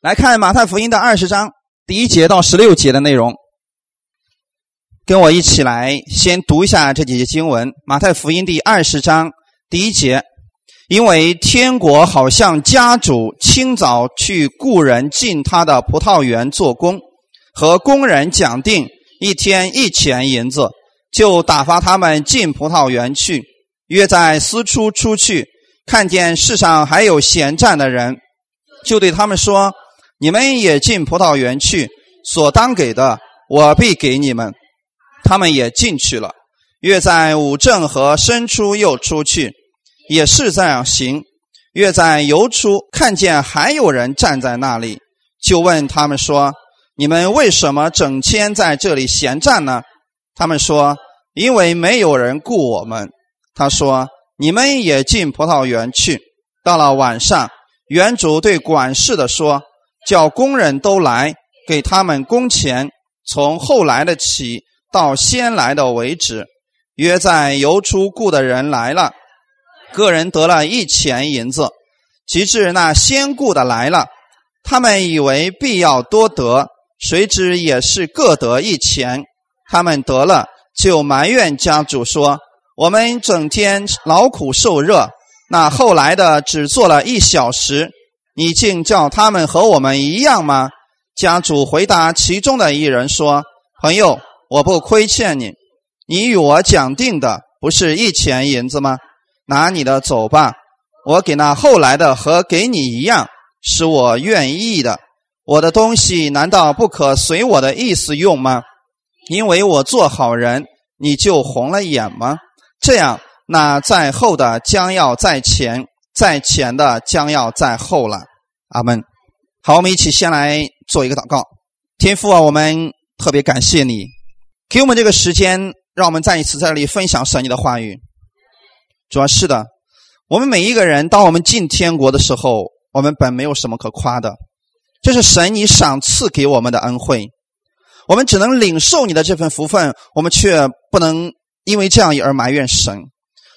来看马太福音的二十章第一节到十六节的内容，跟我一起来先读一下这几节经文。马太福音第二十章第一节，因为天国好像家主清早去雇人进他的葡萄园做工，和工人讲定一天一钱银子，就打发他们进葡萄园去，约在私处出去，看见世上还有闲站的人，就对他们说。你们也进葡萄园去，所当给的，我必给你们。他们也进去了。约在五正和申出又出去，也是这样行。约在游出，看见还有人站在那里，就问他们说：“你们为什么整天在这里闲站呢？”他们说：“因为没有人雇我们。”他说：“你们也进葡萄园去。”到了晚上，园主对管事的说。叫工人都来，给他们工钱，从后来的起到先来的为止。约在游出雇的人来了，个人得了一钱银子。及至那先雇的来了，他们以为必要多得，谁知也是各得一钱。他们得了，就埋怨家主说：“我们整天劳苦受热，那后来的只做了一小时。”你竟叫他们和我们一样吗？家主回答其中的一人说：“朋友，我不亏欠你，你与我讲定的不是一钱银子吗？拿你的走吧，我给那后来的和给你一样，是我愿意的。我的东西难道不可随我的意思用吗？因为我做好人，你就红了眼吗？这样，那在后的将要在前。”在前的将要在后了，阿门。好，我们一起先来做一个祷告。天父啊，我们特别感谢你，给我们这个时间，让我们再一次在这里分享神你的话语。主要是的，我们每一个人，当我们进天国的时候，我们本没有什么可夸的，这是神你赏赐给我们的恩惠，我们只能领受你的这份福分，我们却不能因为这样而埋怨神。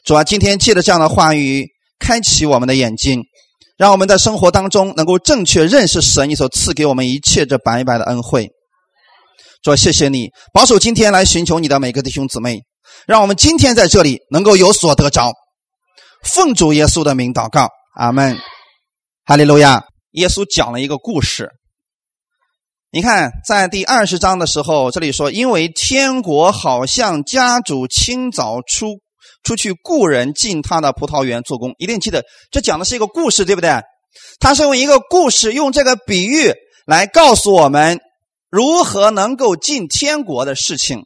主啊，今天借着这样的话语。开启我们的眼睛，让我们在生活当中能够正确认识神你所赐给我们一切这白白的恩惠。说，谢谢你保守今天来寻求你的每个弟兄姊妹，让我们今天在这里能够有所得着。奉主耶稣的名祷告，阿门。哈利路亚。耶稣讲了一个故事，你看在第二十章的时候，这里说，因为天国好像家主清早出。出去雇人进他的葡萄园做工，一定记得，这讲的是一个故事，对不对？他是用一个故事，用这个比喻来告诉我们如何能够进天国的事情。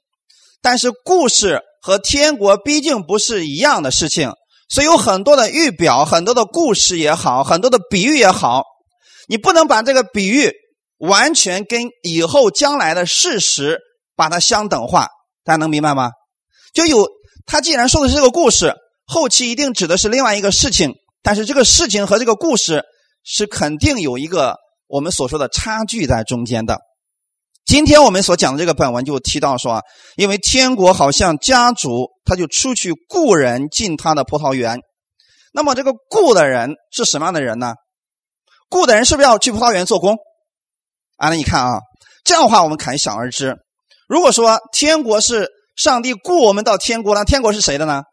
但是故事和天国毕竟不是一样的事情，所以有很多的预表，很多的故事也好，很多的比喻也好，你不能把这个比喻完全跟以后将来的事实把它相等化。大家能明白吗？就有。他既然说的是这个故事，后期一定指的是另外一个事情，但是这个事情和这个故事是肯定有一个我们所说的差距在中间的。今天我们所讲的这个本文就提到说，因为天国好像家主，他就出去雇人进他的葡萄园。那么这个雇的人是什么样的人呢？雇的人是不是要去葡萄园做工？啊，那你看啊，这样的话我们可想而知，如果说天国是。上帝雇我们到天国了，天国是谁的呢？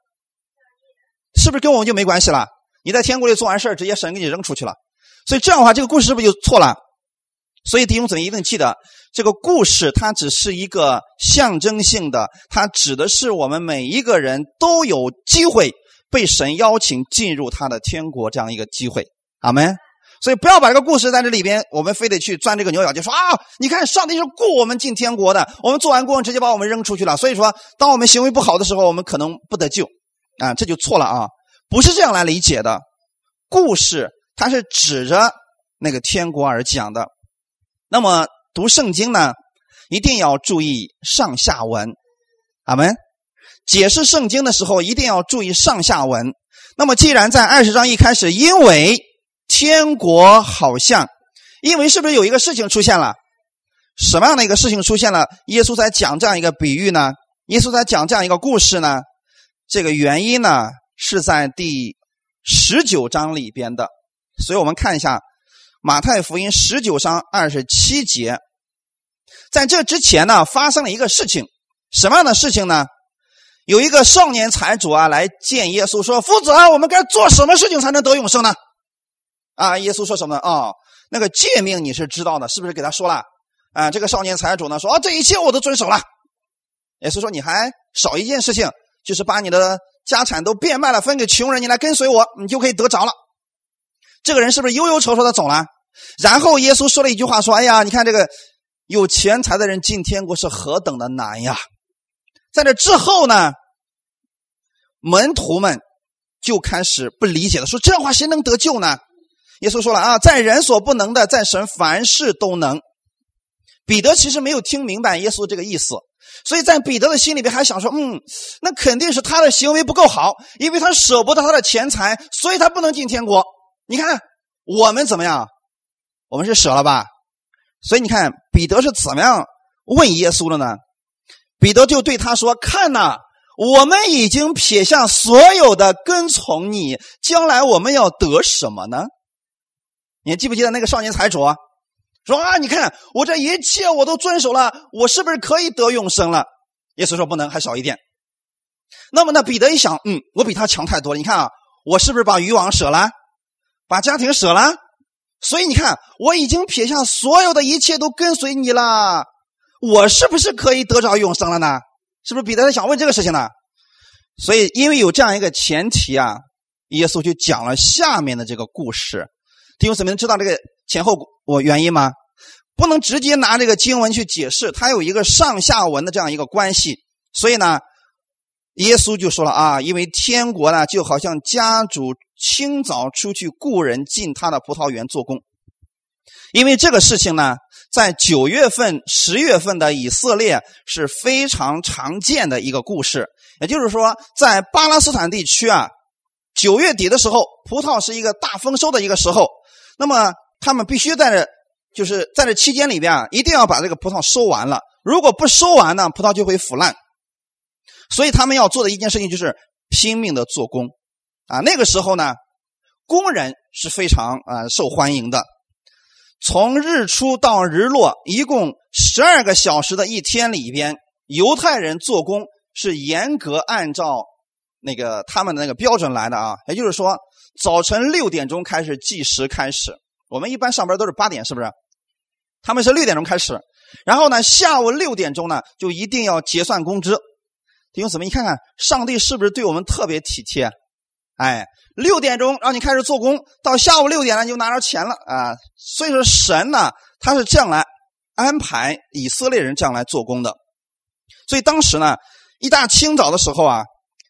是不是跟我们就没关系了？你在天国里做完事直接神给你扔出去了。所以这样的话，这个故事是不是就错了？所以弟兄姊妹一定记得，这个故事它只是一个象征性的，它指的是我们每一个人都有机会被神邀请进入他的天国这样一个机会。阿门。所以不要把这个故事在这里边，我们非得去钻这个牛角尖，说啊，你看上帝是雇我们进天国的，我们做完工直接把我们扔出去了。所以说，当我们行为不好的时候，我们可能不得救，啊，这就错了啊，不是这样来理解的。故事它是指着那个天国而讲的。那么读圣经呢，一定要注意上下文，阿门。解释圣经的时候一定要注意上下文。那么既然在二十章一开始，因为天国好像，因为是不是有一个事情出现了？什么样的一个事情出现了？耶稣在讲这样一个比喻呢？耶稣在讲这样一个故事呢？这个原因呢是在第十九章里边的。所以我们看一下，马太福音十九章二十七节。在这之前呢，发生了一个事情，什么样的事情呢？有一个少年财主啊，来见耶稣，说：“夫子啊，我们该做什么事情才能得永生呢？”啊，耶稣说什么？哦，那个诫命你是知道的，是不是给他说了？啊，这个少年财主呢说：“啊，这一切我都遵守了。”耶稣说：“你还少一件事情，就是把你的家产都变卖了，分给穷人，你来跟随我，你就可以得着了。”这个人是不是忧忧愁愁的走了？然后耶稣说了一句话，说：“哎呀，你看这个有钱财的人进天国是何等的难呀！”在这之后呢，门徒们就开始不理解了，说这话谁能得救呢？耶稣说了啊，在人所不能的，在神凡事都能。彼得其实没有听明白耶稣这个意思，所以在彼得的心里边还想说，嗯，那肯定是他的行为不够好，因为他舍不得他的钱财，所以他不能进天国。你看我们怎么样？我们是舍了吧？所以你看彼得是怎么样问耶稣的呢？彼得就对他说：“看呐，我们已经撇下所有的跟从你，将来我们要得什么呢？你还记不记得那个少年财主说啊？你看我这一切我都遵守了，我是不是可以得永生了？耶稣说不能，还少一点。那么呢？彼得一想，嗯，我比他强太多了。你看啊，我是不是把渔网舍了，把家庭舍了？所以你看，我已经撇下所有的一切都跟随你了。”我是不是可以得着永生了呢？是不是彼得想问这个事情呢？所以，因为有这样一个前提啊，耶稣就讲了下面的这个故事。弟兄姊妹，知道这个前后我原因吗？不能直接拿这个经文去解释，它有一个上下文的这样一个关系。所以呢，耶稣就说了啊，因为天国呢，就好像家主清早出去雇人进他的葡萄园做工，因为这个事情呢。在九月份、十月份的以色列是非常常见的一个故事。也就是说，在巴勒斯坦地区啊，九月底的时候，葡萄是一个大丰收的一个时候。那么，他们必须在这，就是在这期间里边啊，一定要把这个葡萄收完了。如果不收完呢，葡萄就会腐烂。所以，他们要做的一件事情就是拼命的做工啊。那个时候呢，工人是非常啊受欢迎的。从日出到日落，一共十二个小时的一天里边，犹太人做工是严格按照那个他们的那个标准来的啊。也就是说，早晨六点钟开始计时开始，我们一般上班都是八点，是不是？他们是六点钟开始，然后呢，下午六点钟呢就一定要结算工资。弟兄姊妹，你看看上帝是不是对我们特别体贴？哎。六点钟让你开始做工，到下午六点了你就拿着钱了啊！所以说神呢，他是这样来安排以色列人这样来做工的。所以当时呢，一大清早的时候啊，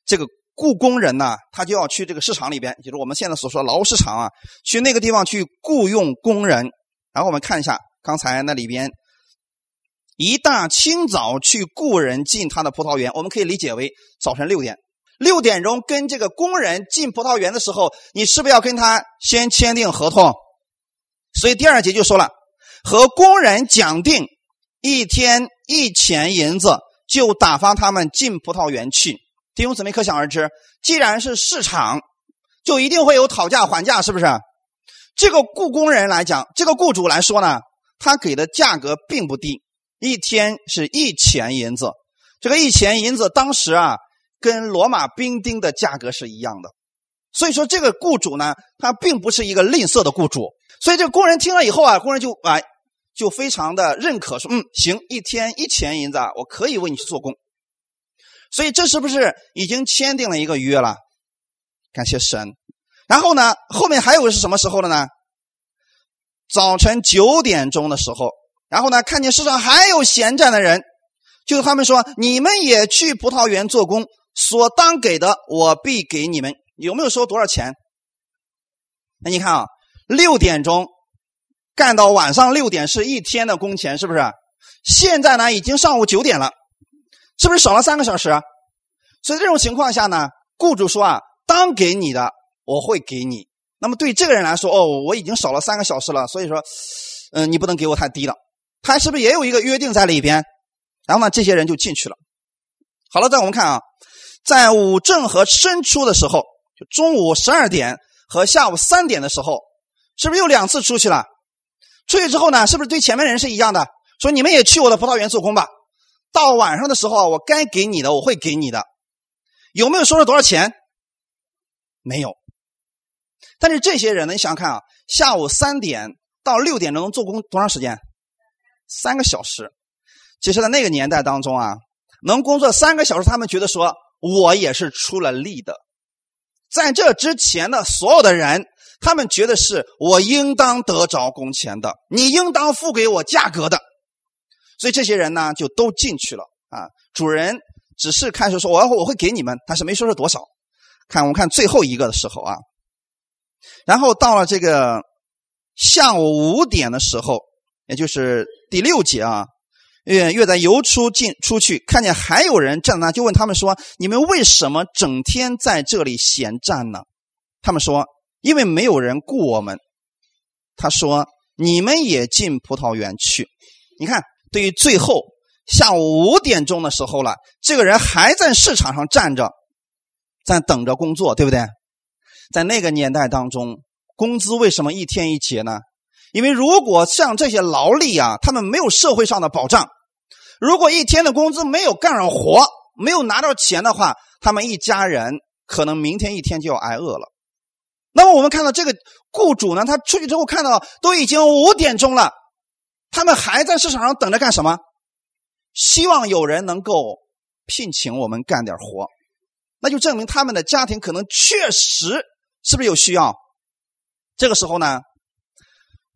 这个雇工人呢，他就要去这个市场里边，就是我们现在所说的劳务市场啊，去那个地方去雇佣工人。然后我们看一下刚才那里边，一大清早去雇人进他的葡萄园，我们可以理解为早晨六点。六点钟跟这个工人进葡萄园的时候，你是不是要跟他先签订合同？所以第二节就说了，和工人讲定一天一钱银子，就打发他们进葡萄园去。弟兄姊妹可想而知，既然是市场，就一定会有讨价还价，是不是？这个雇工人来讲，这个雇主来说呢，他给的价格并不低，一天是一钱银子。这个一钱银子当时啊。跟罗马兵丁的价格是一样的，所以说这个雇主呢，他并不是一个吝啬的雇主。所以这个工人听了以后啊，工人就啊，就非常的认可，说嗯，行，一天一钱银子，啊我可以为你去做工。所以这是不是已经签订了一个约了？感谢神。然后呢，后面还有是什么时候的呢？早晨九点钟的时候，然后呢，看见市场还有闲站的人，就是他们说，你们也去葡萄园做工。所当给的，我必给你们。有没有说多少钱？那你看啊，六点钟干到晚上六点是一天的工钱，是不是？现在呢，已经上午九点了，是不是少了三个小时？所以这种情况下呢，雇主说啊，当给你的我会给你。那么对这个人来说，哦，我已经少了三个小时了，所以说，嗯，你不能给我太低了。他是不是也有一个约定在里边？然后呢，这些人就进去了。好了，再我们看啊。在午正和申出的时候，就中午十二点和下午三点的时候，是不是又两次出去了？出去之后呢，是不是对前面人是一样的？说你们也去我的葡萄园做工吧。到晚上的时候，我该给你的我会给你的。有没有说了多少钱？没有。但是这些人呢，你想想看啊，下午三点到六点钟做工多长时间？三个小时。其实，在那个年代当中啊，能工作三个小时，他们觉得说我也是出了力的。在这之前的所有的人，他们觉得是我应当得着工钱的，你应当付给我价格的。所以这些人呢，就都进去了啊。主人只是开始说我要我会给你们，但是没说是多少。看我们看最后一个的时候啊，然后到了这个下午五点的时候，也就是第六节啊。约约在游出进出去，看见还有人站那，就问他们说：“你们为什么整天在这里闲站呢？”他们说：“因为没有人雇我们。”他说：“你们也进葡萄园去。”你看，对于最后下午五点钟的时候了，这个人还在市场上站着，在等着工作，对不对？在那个年代当中，工资为什么一天一结呢？因为如果像这些劳力啊，他们没有社会上的保障，如果一天的工资没有干上活，没有拿到钱的话，他们一家人可能明天一天就要挨饿了。那么我们看到这个雇主呢，他出去之后看到都已经五点钟了，他们还在市场上等着干什么？希望有人能够聘请我们干点活，那就证明他们的家庭可能确实是不是有需要。这个时候呢？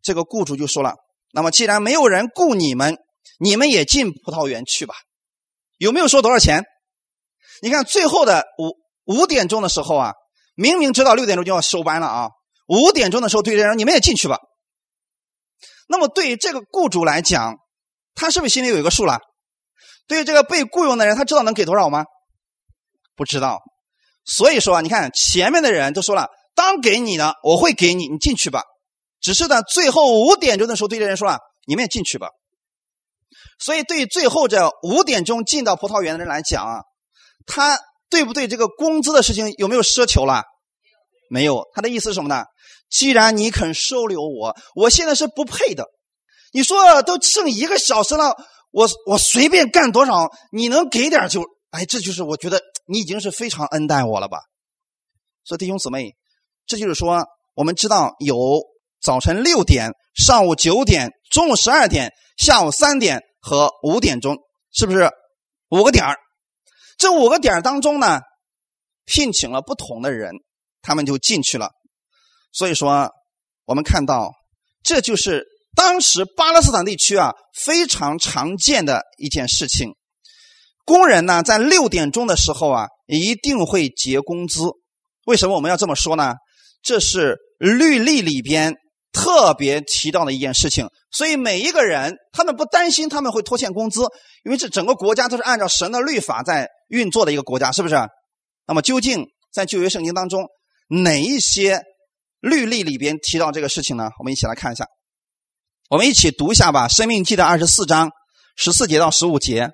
这个雇主就说了：“那么既然没有人雇你们，你们也进葡萄园去吧。有没有说多少钱？你看最后的五五点钟的时候啊，明明知道六点钟就要收班了啊，五点钟的时候对人：你们也进去吧。那么对于这个雇主来讲，他是不是心里有一个数了？对于这个被雇佣的人，他知道能给多少吗？不知道。所以说啊，你看前面的人都说了，当给你的，我会给你，你进去吧。”只是呢，最后五点钟的时候，对这人说：“了，你们也进去吧。”所以，对最后这五点钟进到葡萄园的人来讲啊，他对不对这个工资的事情有没有奢求了？没有。他的意思是什么呢？既然你肯收留我，我现在是不配的。你说都剩一个小时了，我我随便干多少，你能给点就哎，这就是我觉得你已经是非常恩待我了吧。所以弟兄姊妹，这就是说，我们知道有。早晨六点、上午九点、中午十二点、下午三点和五点钟，是不是五个点儿？这五个点儿当中呢，聘请了不同的人，他们就进去了。所以说，我们看到，这就是当时巴勒斯坦地区啊非常常见的一件事情。工人呢，在六点钟的时候啊，一定会结工资。为什么我们要这么说呢？这是律例里边。特别提到的一件事情，所以每一个人他们不担心他们会拖欠工资，因为这整个国家都是按照神的律法在运作的一个国家，是不是？那么究竟在旧约圣经当中哪一些律例里边提到这个事情呢？我们一起来看一下，我们一起读一下吧，《生命记》的二十四章十四节到十五节：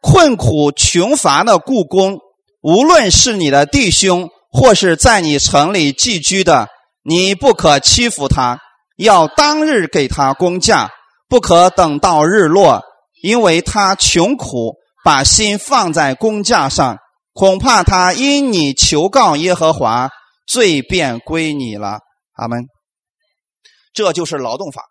困苦穷乏的故宫，无论是你的弟兄，或是在你城里寄居的。你不可欺负他，要当日给他工价，不可等到日落，因为他穷苦，把心放在工价上，恐怕他因你求告耶和华，罪便归你了。阿门。这就是劳动法。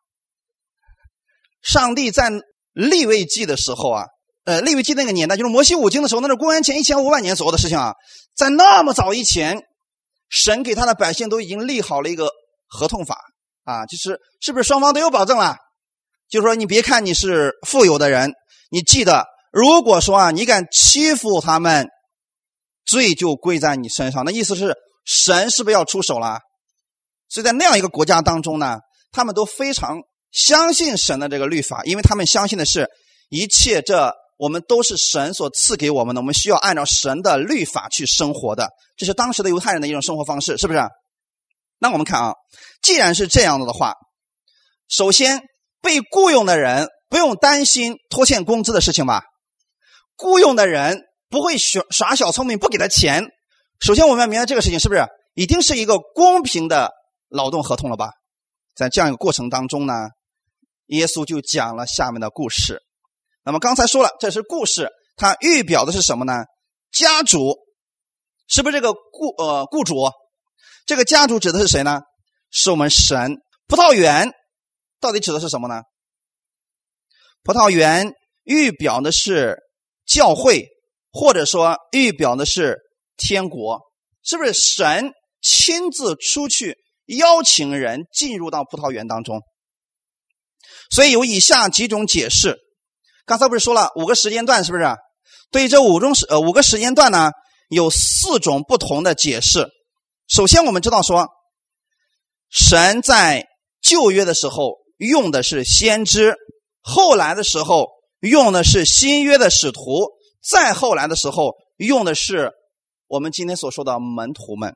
上帝在立位记的时候啊，呃，立位记那个年代，就是摩西五经的时候，那是公元前一千五百年左右的事情啊，在那么早以前。神给他的百姓都已经立好了一个合同法啊，就是是不是双方都有保证了？就是说，你别看你是富有的人，你记得，如果说啊，你敢欺负他们，罪就归在你身上。那意思是，神是不是要出手了？所以在那样一个国家当中呢，他们都非常相信神的这个律法，因为他们相信的是一切这。我们都是神所赐给我们的，我们需要按照神的律法去生活的，这是当时的犹太人的一种生活方式，是不是？那我们看啊，既然是这样子的话，首先被雇佣的人不用担心拖欠工资的事情吧？雇佣的人不会耍耍小聪明不给他钱。首先我们要明白这个事情是不是已经是一个公平的劳动合同了吧？在这样一个过程当中呢，耶稣就讲了下面的故事。那么刚才说了，这是故事，它预表的是什么呢？家主，是不是这个雇呃雇主？这个家主指的是谁呢？是我们神。葡萄园到底指的是什么呢？葡萄园预表的是教会，或者说预表的是天国，是不是神亲自出去邀请人进入到葡萄园当中？所以有以下几种解释。刚才不是说了五个时间段，是不是？对于这五种时呃五个时间段呢，有四种不同的解释。首先，我们知道说，神在旧约的时候用的是先知，后来的时候用的是新约的使徒，再后来的时候用的是我们今天所说的门徒们。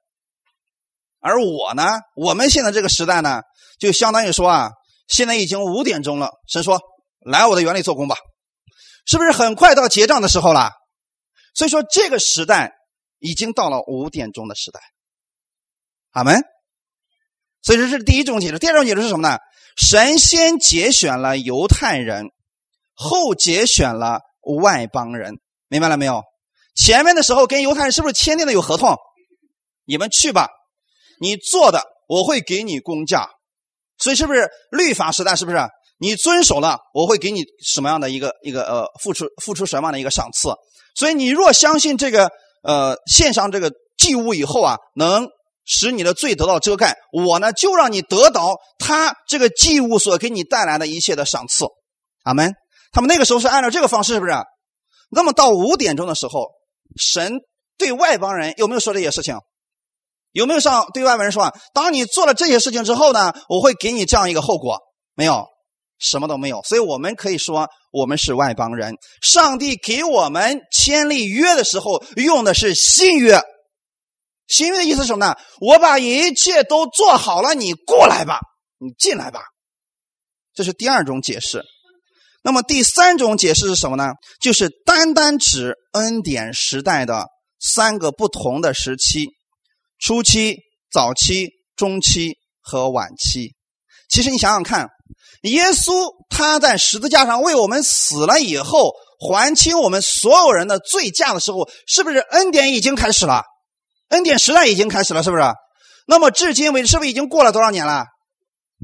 而我呢，我们现在这个时代呢，就相当于说啊，现在已经五点钟了，神说来我的园里做工吧。是不是很快到结账的时候了？所以说这个时代已经到了五点钟的时代。阿门。所以说这是第一种解释。第二种解释是什么呢？神先节选了犹太人，后节选了外邦人。明白了没有？前面的时候跟犹太人是不是签订的有合同？你们去吧，你做的我会给你工价。所以是不是律法时代？是不是？你遵守了，我会给你什么样的一个一个呃付出付出什么样的一个赏赐？所以你若相信这个呃献上这个祭物以后啊，能使你的罪得到遮盖，我呢就让你得到他这个祭物所给你带来的一切的赏赐。阿门。他们那个时候是按照这个方式，是不是？那么到五点钟的时候，神对外邦人有没有说这些事情？有没有上对外邦人说啊？当你做了这些事情之后呢，我会给你这样一个后果？没有。什么都没有，所以我们可以说我们是外邦人。上帝给我们签立约的时候用的是新约。新约的意思是什么呢？我把一切都做好了，你过来吧，你进来吧。这是第二种解释。那么第三种解释是什么呢？就是单单指恩典时代的三个不同的时期：初期、早期、中期和晚期。其实你想想看。耶稣他在十字架上为我们死了以后，还清我们所有人的罪价的时候，是不是恩典已经开始了？恩典时代已经开始了，是不是？那么至今为止，是不是已经过了多少年了？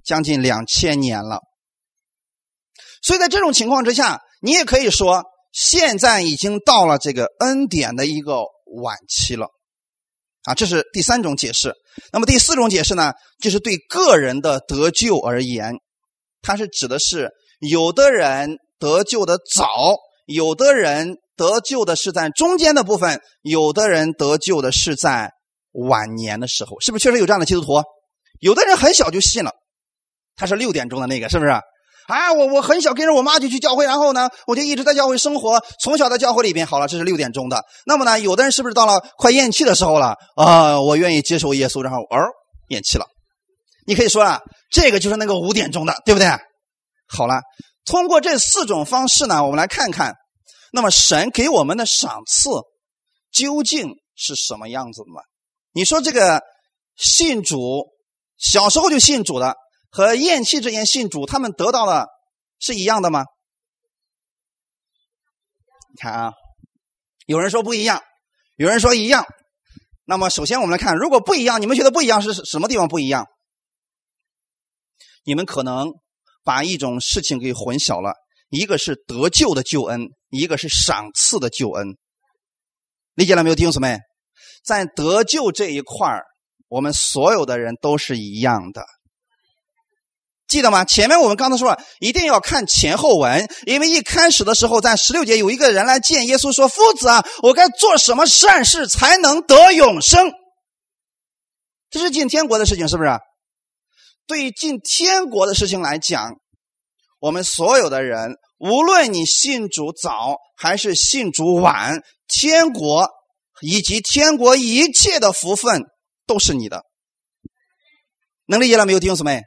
将近两千年了。所以在这种情况之下，你也可以说，现在已经到了这个恩典的一个晚期了。啊，这是第三种解释。那么第四种解释呢，就是对个人的得救而言。它是指的是有的人得救的早，有的人得救的是在中间的部分，有的人得救的是在晚年的时候，是不是确实有这样的基督徒？有的人很小就信了，他是六点钟的那个，是不是？啊，我我很小跟着我妈就去教会，然后呢，我就一直在教会生活，从小在教会里边。好了，这是六点钟的。那么呢，有的人是不是到了快咽气的时候了？啊，我愿意接受耶稣，然后哦，咽气了。你可以说啊，这个就是那个五点钟的，对不对？好了，通过这四种方式呢，我们来看看，那么神给我们的赏赐究竟是什么样子的呢？你说这个信主，小时候就信主的和厌弃之前信主，他们得到的是一样的吗？你看啊，有人说不一样，有人说一样。那么首先我们来看，如果不一样，你们觉得不一样是什么地方不一样？你们可能把一种事情给混淆了，一个是得救的救恩，一个是赏赐的救恩。理解了没有，弟兄姊妹？在得救这一块我们所有的人都是一样的，记得吗？前面我们刚才说了，一定要看前后文，因为一开始的时候，在十六节有一个人来见耶稣，说：“夫子啊，我该做什么善事才能得永生？”这是进天国的事情，是不是？对于进天国的事情来讲，我们所有的人，无论你信主早还是信主晚，天国以及天国一切的福分都是你的。能理解了没有，弟兄姊妹？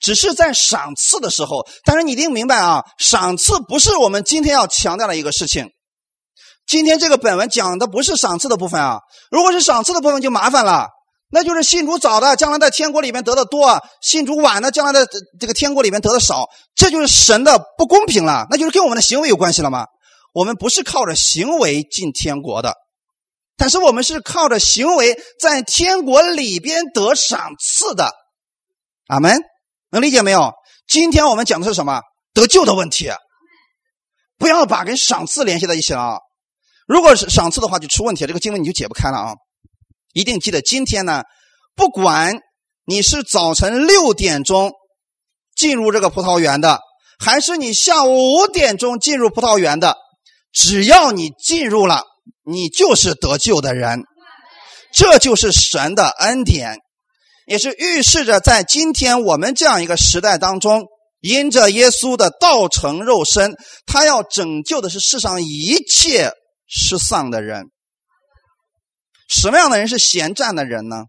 只是在赏赐的时候，但是你一定明白啊，赏赐不是我们今天要强调的一个事情。今天这个本文讲的不是赏赐的部分啊，如果是赏赐的部分就麻烦了。那就是信主早的，将来在天国里面得的多；信主晚的，将来的这个天国里面得的少。这就是神的不公平了，那就是跟我们的行为有关系了吗？我们不是靠着行为进天国的，但是我们是靠着行为在天国里边得赏赐的。阿门，能理解没有？今天我们讲的是什么？得救的问题。不要把跟赏赐联系在一起了啊！如果是赏赐的话，就出问题，这个经文你就解不开了啊！一定记得，今天呢，不管你是早晨六点钟进入这个葡萄园的，还是你下午五点钟进入葡萄园的，只要你进入了，你就是得救的人。这就是神的恩典，也是预示着在今天我们这样一个时代当中。因着耶稣的道成肉身，他要拯救的是世上一切失丧的人。什么样的人是闲站的人呢？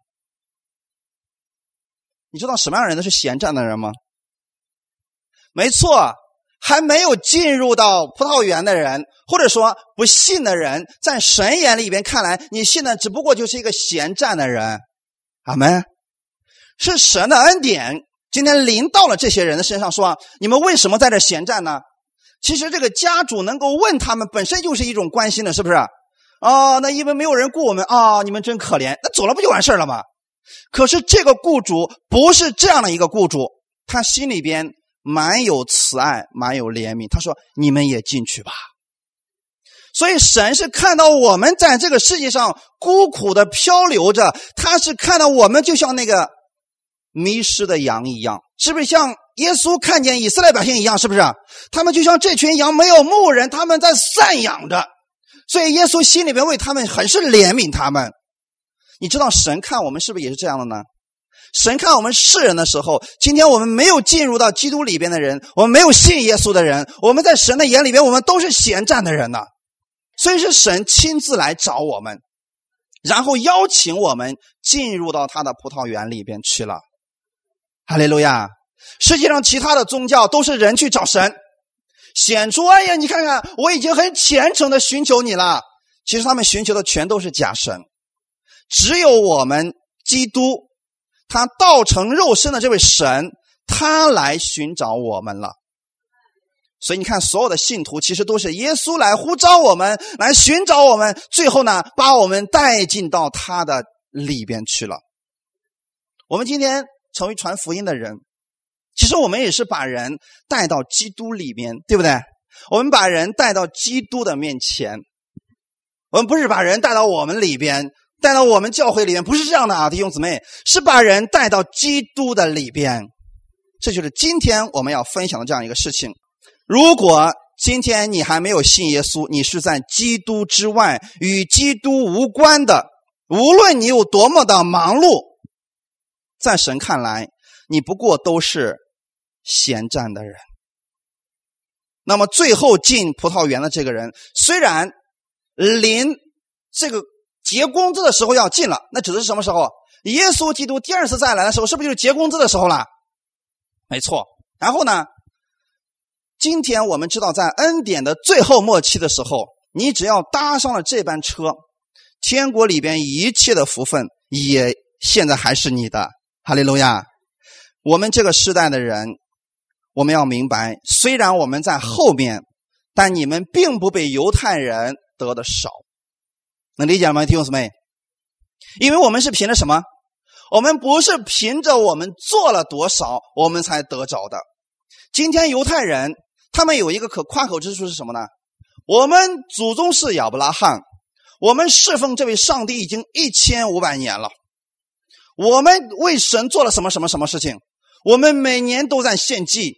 你知道什么样的人都是闲站的人吗？没错，还没有进入到葡萄园的人，或者说不信的人，在神眼里边看来，你信的只不过就是一个闲站的人。阿门。是神的恩典。今天临到了这些人的身上，说：“你们为什么在这闲站呢？”其实这个家主能够问他们，本身就是一种关心的，是不是？哦，那因为没有人雇我们啊，你们真可怜。那走了不就完事了吗？可是这个雇主不是这样的一个雇主，他心里边满有慈爱，满有怜悯。他说：“你们也进去吧。”所以神是看到我们在这个世界上孤苦的漂流着，他是看到我们就像那个。迷失的羊一样，是不是像耶稣看见以色列百姓一样？是不是？他们就像这群羊，没有牧人，他们在散养着，所以耶稣心里边为他们很是怜悯他们。你知道神看我们是不是也是这样的呢？神看我们世人的时候，今天我们没有进入到基督里边的人，我们没有信耶稣的人，我们在神的眼里边，我们都是闲站的人呢。所以是神亲自来找我们，然后邀请我们进入到他的葡萄园里边去了。哈利路亚！世界上其他的宗教都是人去找神，显出哎呀，你看看，我已经很虔诚的寻求你了。其实他们寻求的全都是假神，只有我们基督，他道成肉身的这位神，他来寻找我们了。所以你看，所有的信徒其实都是耶稣来呼召我们，来寻找我们，最后呢，把我们带进到他的里边去了。我们今天。成为传福音的人，其实我们也是把人带到基督里面，对不对？我们把人带到基督的面前，我们不是把人带到我们里边，带到我们教会里面，不是这样的啊，弟兄姊妹，是把人带到基督的里边。这就是今天我们要分享的这样一个事情。如果今天你还没有信耶稣，你是在基督之外，与基督无关的，无论你有多么的忙碌。在神看来，你不过都是闲站的人。那么最后进葡萄园的这个人，虽然临这个结工资的时候要进了，那指的是什么时候？耶稣基督第二次再来的时候，是不是就是结工资的时候了？没错。然后呢？今天我们知道，在恩典的最后末期的时候，你只要搭上了这班车，天国里边一切的福分也现在还是你的。哈利路亚！我们这个时代的人，我们要明白，虽然我们在后面，但你们并不比犹太人得的少，能理解吗，弟兄姊妹？因为我们是凭着什么？我们不是凭着我们做了多少，我们才得着的。今天犹太人他们有一个可夸口之处是什么呢？我们祖宗是亚伯拉罕，我们侍奉这位上帝已经一千五百年了。我们为神做了什么什么什么事情？我们每年都在献祭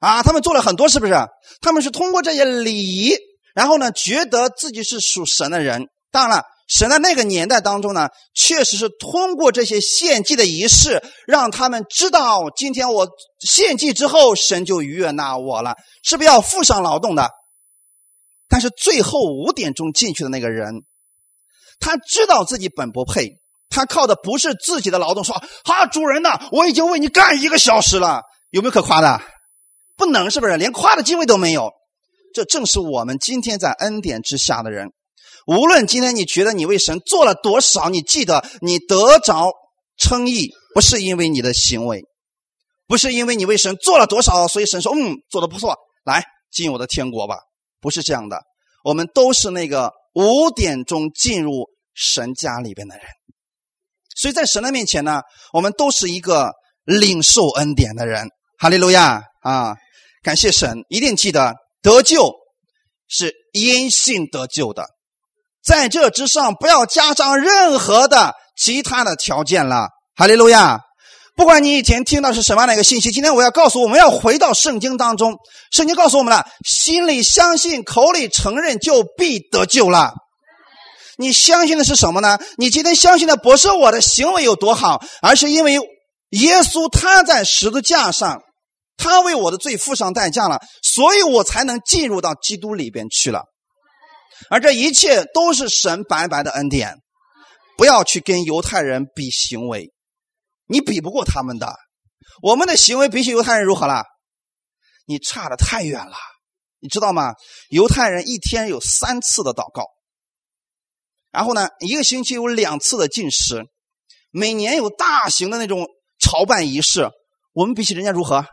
啊！他们做了很多，是不是？他们是通过这些礼仪，然后呢，觉得自己是属神的人。当然了，神在那个年代当中呢，确实是通过这些献祭的仪式，让他们知道，今天我献祭之后，神就悦纳我了，是不是要付上劳动的？但是最后五点钟进去的那个人，他知道自己本不配。他靠的不是自己的劳动，说：“哈，主人呐，我已经为你干一个小时了，有没有可夸的？不能，是不是？连夸的机会都没有。这正是我们今天在恩典之下的人。无论今天你觉得你为神做了多少，你记得你得着称义不是因为你的行为，不是因为你为神做了多少，所以神说嗯做的不错，来进我的天国吧，不是这样的。我们都是那个五点钟进入神家里边的人，所以在神的面前呢，我们都是一个领受恩典的人。哈利路亚啊！感谢神，一定记得得救是因信得救的，在这之上不要加上任何的其他的条件了。哈利路亚！不管你以前听到是什么样的一个信息，今天我要告诉我们要回到圣经当中。圣经告诉我们了，心里相信，口里承认，就必得救了。你相信的是什么呢？你今天相信的不是我的行为有多好，而是因为耶稣他在十字架上。他为我的罪付上代价了，所以我才能进入到基督里边去了。而这一切都是神白白的恩典，不要去跟犹太人比行为，你比不过他们的。我们的行为比起犹太人如何了？你差的太远了，你知道吗？犹太人一天有三次的祷告，然后呢，一个星期有两次的进食，每年有大型的那种朝拜仪式。我们比起人家如何？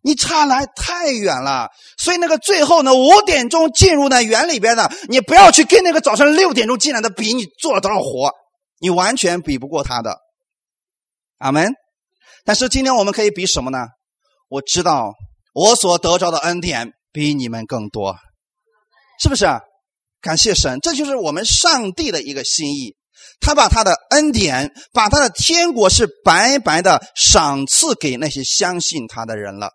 你差来太远了，所以那个最后呢，五点钟进入那园里边的，你不要去跟那个早上六点钟进来的比，你做了多少活，你完全比不过他的。阿门。但是今天我们可以比什么呢？我知道我所得着的恩典比你们更多，是不是？感谢神，这就是我们上帝的一个心意，他把他的恩典，把他的天国是白白的赏赐给那些相信他的人了。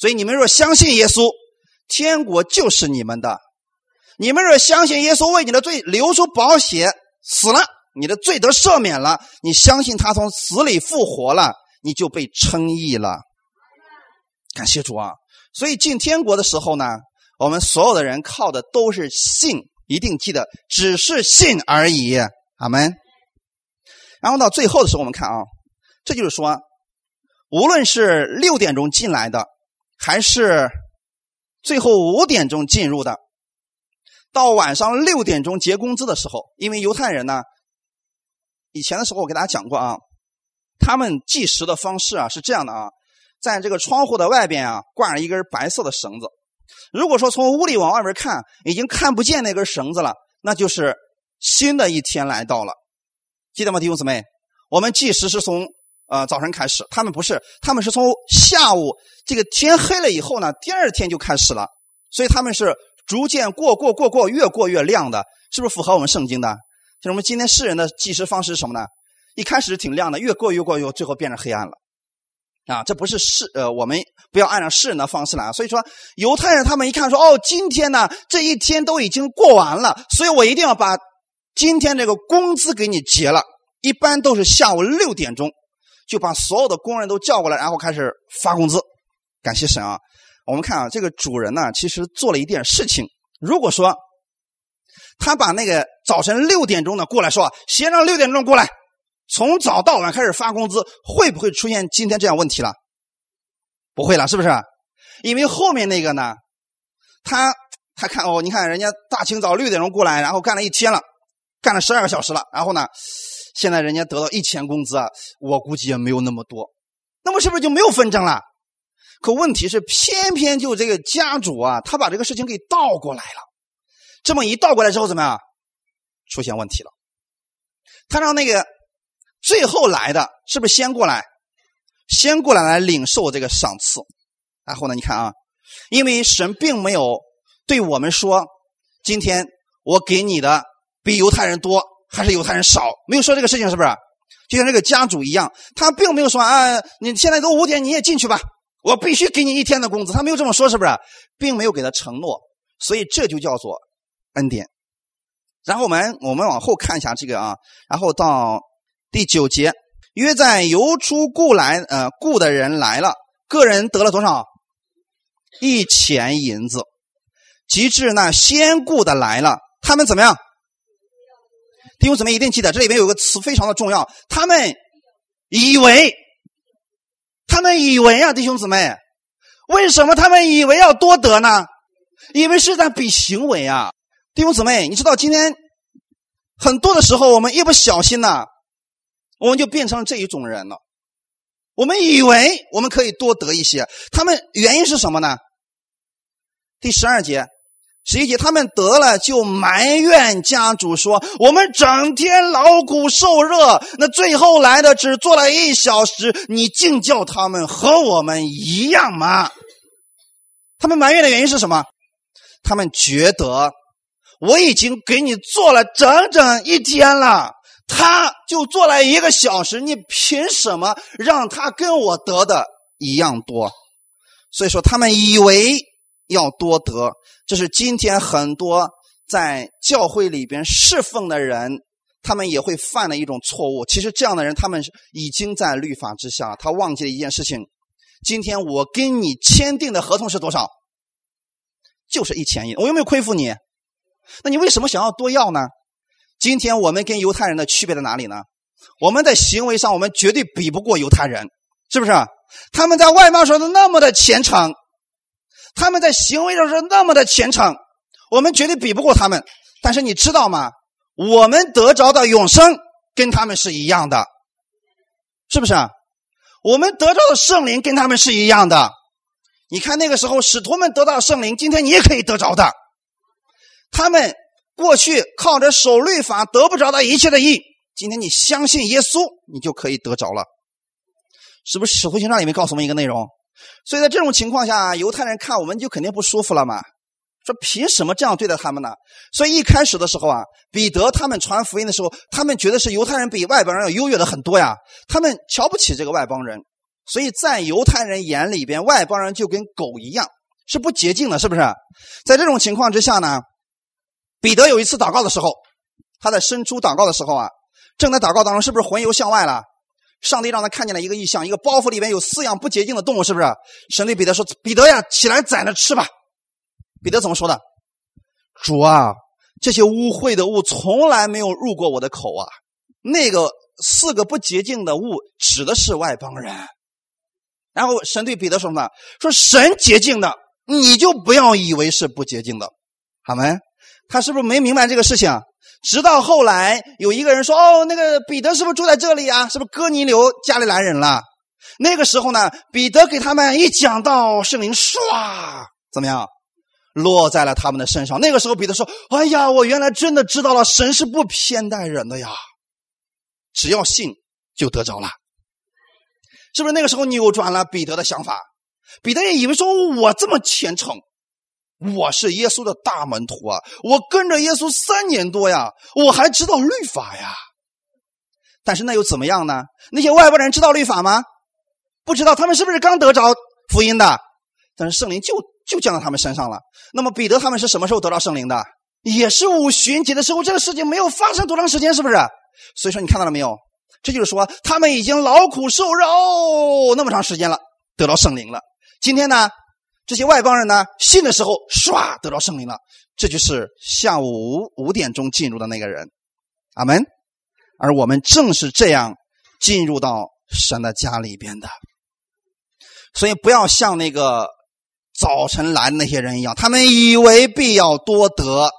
所以你们若相信耶稣，天国就是你们的；你们若相信耶稣为你的罪流出宝血，死了，你的罪得赦免了；你相信他从死里复活了，你就被称义了。感谢主啊！所以进天国的时候呢，我们所有的人靠的都是信，一定记得只是信而已。阿门。然后到最后的时候，我们看啊，这就是说，无论是六点钟进来的。还是最后五点钟进入的，到晚上六点钟结工资的时候，因为犹太人呢，以前的时候我给大家讲过啊，他们计时的方式啊是这样的啊，在这个窗户的外边啊挂着一根白色的绳子，如果说从屋里往外面看已经看不见那根绳子了，那就是新的一天来到了，记得吗，弟兄姊妹？我们计时是从。呃，早晨开始，他们不是，他们是从下午这个天黑了以后呢，第二天就开始了，所以他们是逐渐过过过过，越过越亮的，是不是符合我们圣经的？就是我们今天世人的计时方式是什么呢？一开始挺亮的，越过越过越，最后变成黑暗了，啊，这不是世呃，我们不要按照世人的方式来。所以说，犹太人他们一看说，哦，今天呢这一天都已经过完了，所以我一定要把今天这个工资给你结了，一般都是下午六点钟。就把所有的工人都叫过来，然后开始发工资。感谢神啊！我们看啊，这个主人呢，其实做了一件事情。如果说他把那个早晨六点钟的过来说，先让六点钟过来，从早到晚开始发工资，会不会出现今天这样问题了？不会了，是不是？因为后面那个呢，他他看哦，你看人家大清早六点钟过来，然后干了一天了，干了十二个小时了，然后呢？现在人家得到一千工资啊，我估计也没有那么多，那么是不是就没有纷争了？可问题是，偏偏就这个家主啊，他把这个事情给倒过来了。这么一倒过来之后，怎么样？出现问题了。他让那个最后来的是不是先过来？先过来来领受这个赏赐。然后呢，你看啊，因为神并没有对我们说，今天我给你的比犹太人多。还是犹太人少，没有说这个事情，是不是？就像这个家主一样，他并没有说啊，你现在都五点，你也进去吧，我必须给你一天的工资，他没有这么说，是不是？并没有给他承诺，所以这就叫做恩典。然后我们我们往后看一下这个啊，然后到第九节，约在由出故来呃故的人来了，个人得了多少？一钱银子。及至那先故的来了，他们怎么样？弟兄姊妹一定记得，这里边有个词非常的重要。他们以为，他们以为啊，弟兄姊妹，为什么他们以为要多得呢？因为是在比行为啊，弟兄姊妹，你知道今天很多的时候，我们一不小心呐，我们就变成这一种人了。我们以为我们可以多得一些，他们原因是什么呢？第十二节。十一节，他们得了就埋怨家主说：“我们整天劳苦受热，那最后来的只做了一小时，你竟叫他们和我们一样吗？”他们埋怨的原因是什么？他们觉得我已经给你做了整整一天了，他就做了一个小时，你凭什么让他跟我得的一样多？所以说，他们以为要多得。这是今天很多在教会里边侍奉的人，他们也会犯的一种错误。其实这样的人，他们已经在律法之下，他忘记了一件事情：今天我跟你签订的合同是多少？就是一千亿。我有没有亏负你？那你为什么想要多要呢？今天我们跟犹太人的区别在哪里呢？我们在行为上，我们绝对比不过犹太人，是不是？他们在外貌上是那么的虔诚。他们在行为上是那么的虔诚，我们绝对比不过他们。但是你知道吗？我们得着的永生跟他们是一样的，是不是？我们得着的圣灵跟他们是一样的。你看那个时候使徒们得到圣灵，今天你也可以得着的。他们过去靠着守律法得不着的一切的义，今天你相信耶稣，你就可以得着了。是不是使徒行传里面告诉我们一个内容？所以在这种情况下，犹太人看我们就肯定不舒服了嘛。说凭什么这样对待他们呢？所以一开始的时候啊，彼得他们传福音的时候，他们觉得是犹太人比外邦人要优越的很多呀。他们瞧不起这个外邦人，所以在犹太人眼里边，外邦人就跟狗一样，是不洁净的，是不是？在这种情况之下呢，彼得有一次祷告的时候，他在伸出祷告的时候啊，正在祷告当中，是不是魂游向外了？上帝让他看见了一个异象，一个包袱里面有四样不洁净的动物，是不是？神对彼得说：“彼得呀，起来宰了吃吧。”彼得怎么说的？主啊，这些污秽的物从来没有入过我的口啊。那个四个不洁净的物指的是外邦人。然后神对彼得说什么？说神洁净的，你就不要以为是不洁净的。好没？他是不是没明白这个事情？直到后来，有一个人说：“哦，那个彼得是不是住在这里呀？是不是哥尼流加利兰人了？”那个时候呢，彼得给他们一讲到圣灵，唰，怎么样，落在了他们的身上。那个时候，彼得说：“哎呀，我原来真的知道了，神是不偏待人的呀，只要信就得着了。”是不是那个时候扭转了彼得的想法？彼得也以为说：“我这么虔诚。”我是耶稣的大门徒啊！我跟着耶稣三年多呀，我还知道律法呀。但是那又怎么样呢？那些外国人知道律法吗？不知道，他们是不是刚得着福音的？但是圣灵就就降到他们身上了。那么彼得他们是什么时候得到圣灵的？也是五旬节的时候。这个事情没有发生多长时间，是不是？所以说你看到了没有？这就是说他们已经劳苦受肉那么长时间了，得到圣灵了。今天呢？这些外邦人呢，信的时候唰得到圣灵了，这就是下午五五点钟进入的那个人，阿门。而我们正是这样进入到神的家里边的，所以不要像那个早晨来的那些人一样，他们以为必要多得。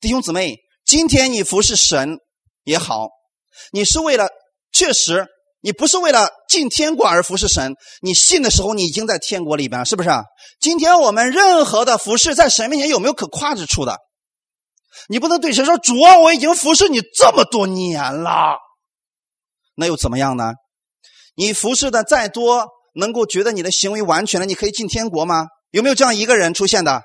弟兄姊妹，今天你服侍神也好，你是为了确实。你不是为了进天国而服侍神，你信的时候，你已经在天国里边，是不是？今天我们任何的服侍，在神面前有没有可夸之处的？你不能对神说：“主啊，我已经服侍你这么多年了。”那又怎么样呢？你服侍的再多，能够觉得你的行为完全了，你可以进天国吗？有没有这样一个人出现的？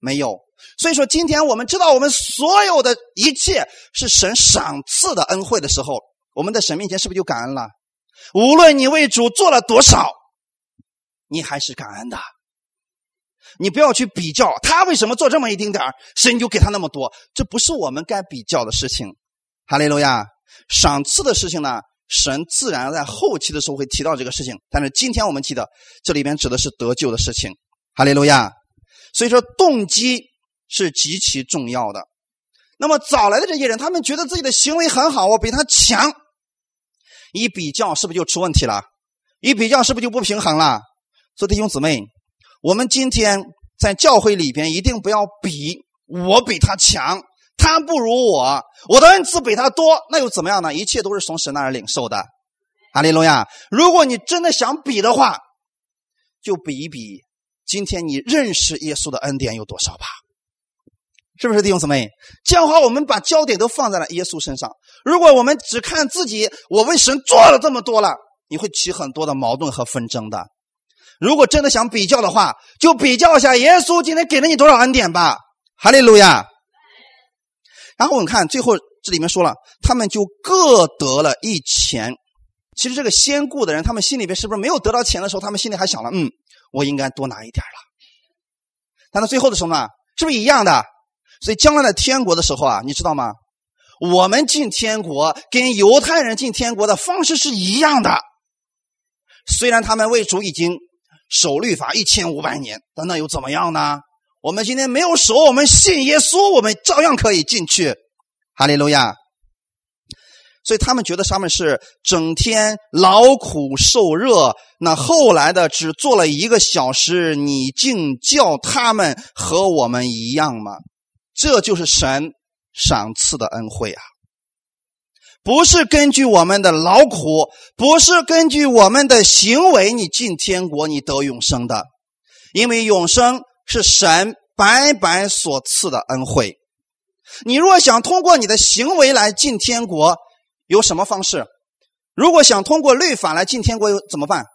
没有。所以说，今天我们知道我们所有的一切是神赏赐的恩惠的时候，我们在神面前是不是就感恩了？无论你为主做了多少，你还是感恩的。你不要去比较他为什么做这么一丁点儿，神就给他那么多，这不是我们该比较的事情。哈利路亚，赏赐的事情呢，神自然在后期的时候会提到这个事情。但是今天我们记得，这里边指的是得救的事情。哈利路亚，所以说动机是极其重要的。那么早来的这些人，他们觉得自己的行为很好，我比他强。一比较是不是就出问题了？一比较是不是就不平衡了？所以弟兄姊妹，我们今天在教会里边一定不要比，我比他强，他不如我，我的恩赐比他多，那又怎么样呢？一切都是从神那儿领受的，哈利路亚！如果你真的想比的话，就比一比今天你认识耶稣的恩典有多少吧，是不是弟兄姊妹？这样的话，我们把焦点都放在了耶稣身上。如果我们只看自己，我为神做了这么多了，你会起很多的矛盾和纷争的。如果真的想比较的话，就比较一下耶稣今天给了你多少恩典吧。哈利路亚。然后我们看最后这里面说了，他们就各得了一钱。其实这个先顾的人，他们心里边是不是没有得到钱的时候，他们心里还想了，嗯，我应该多拿一点了。但到最后的时候呢，是不是一样的？所以将来的天国的时候啊，你知道吗？我们进天国跟犹太人进天国的方式是一样的。虽然他们为主已经守律法一千五百年，但那又怎么样呢？我们今天没有守，我们信耶稣，我们照样可以进去。哈利路亚。所以他们觉得他们是整天劳苦受热，那后来的只做了一个小时，你竟叫他们和我们一样吗？这就是神赏赐的恩惠啊！不是根据我们的劳苦，不是根据我们的行为，你进天国，你得永生的，因为永生是神白白所赐的恩惠。你若想通过你的行为来进天国，有什么方式？如果想通过律法来进天国，怎么办？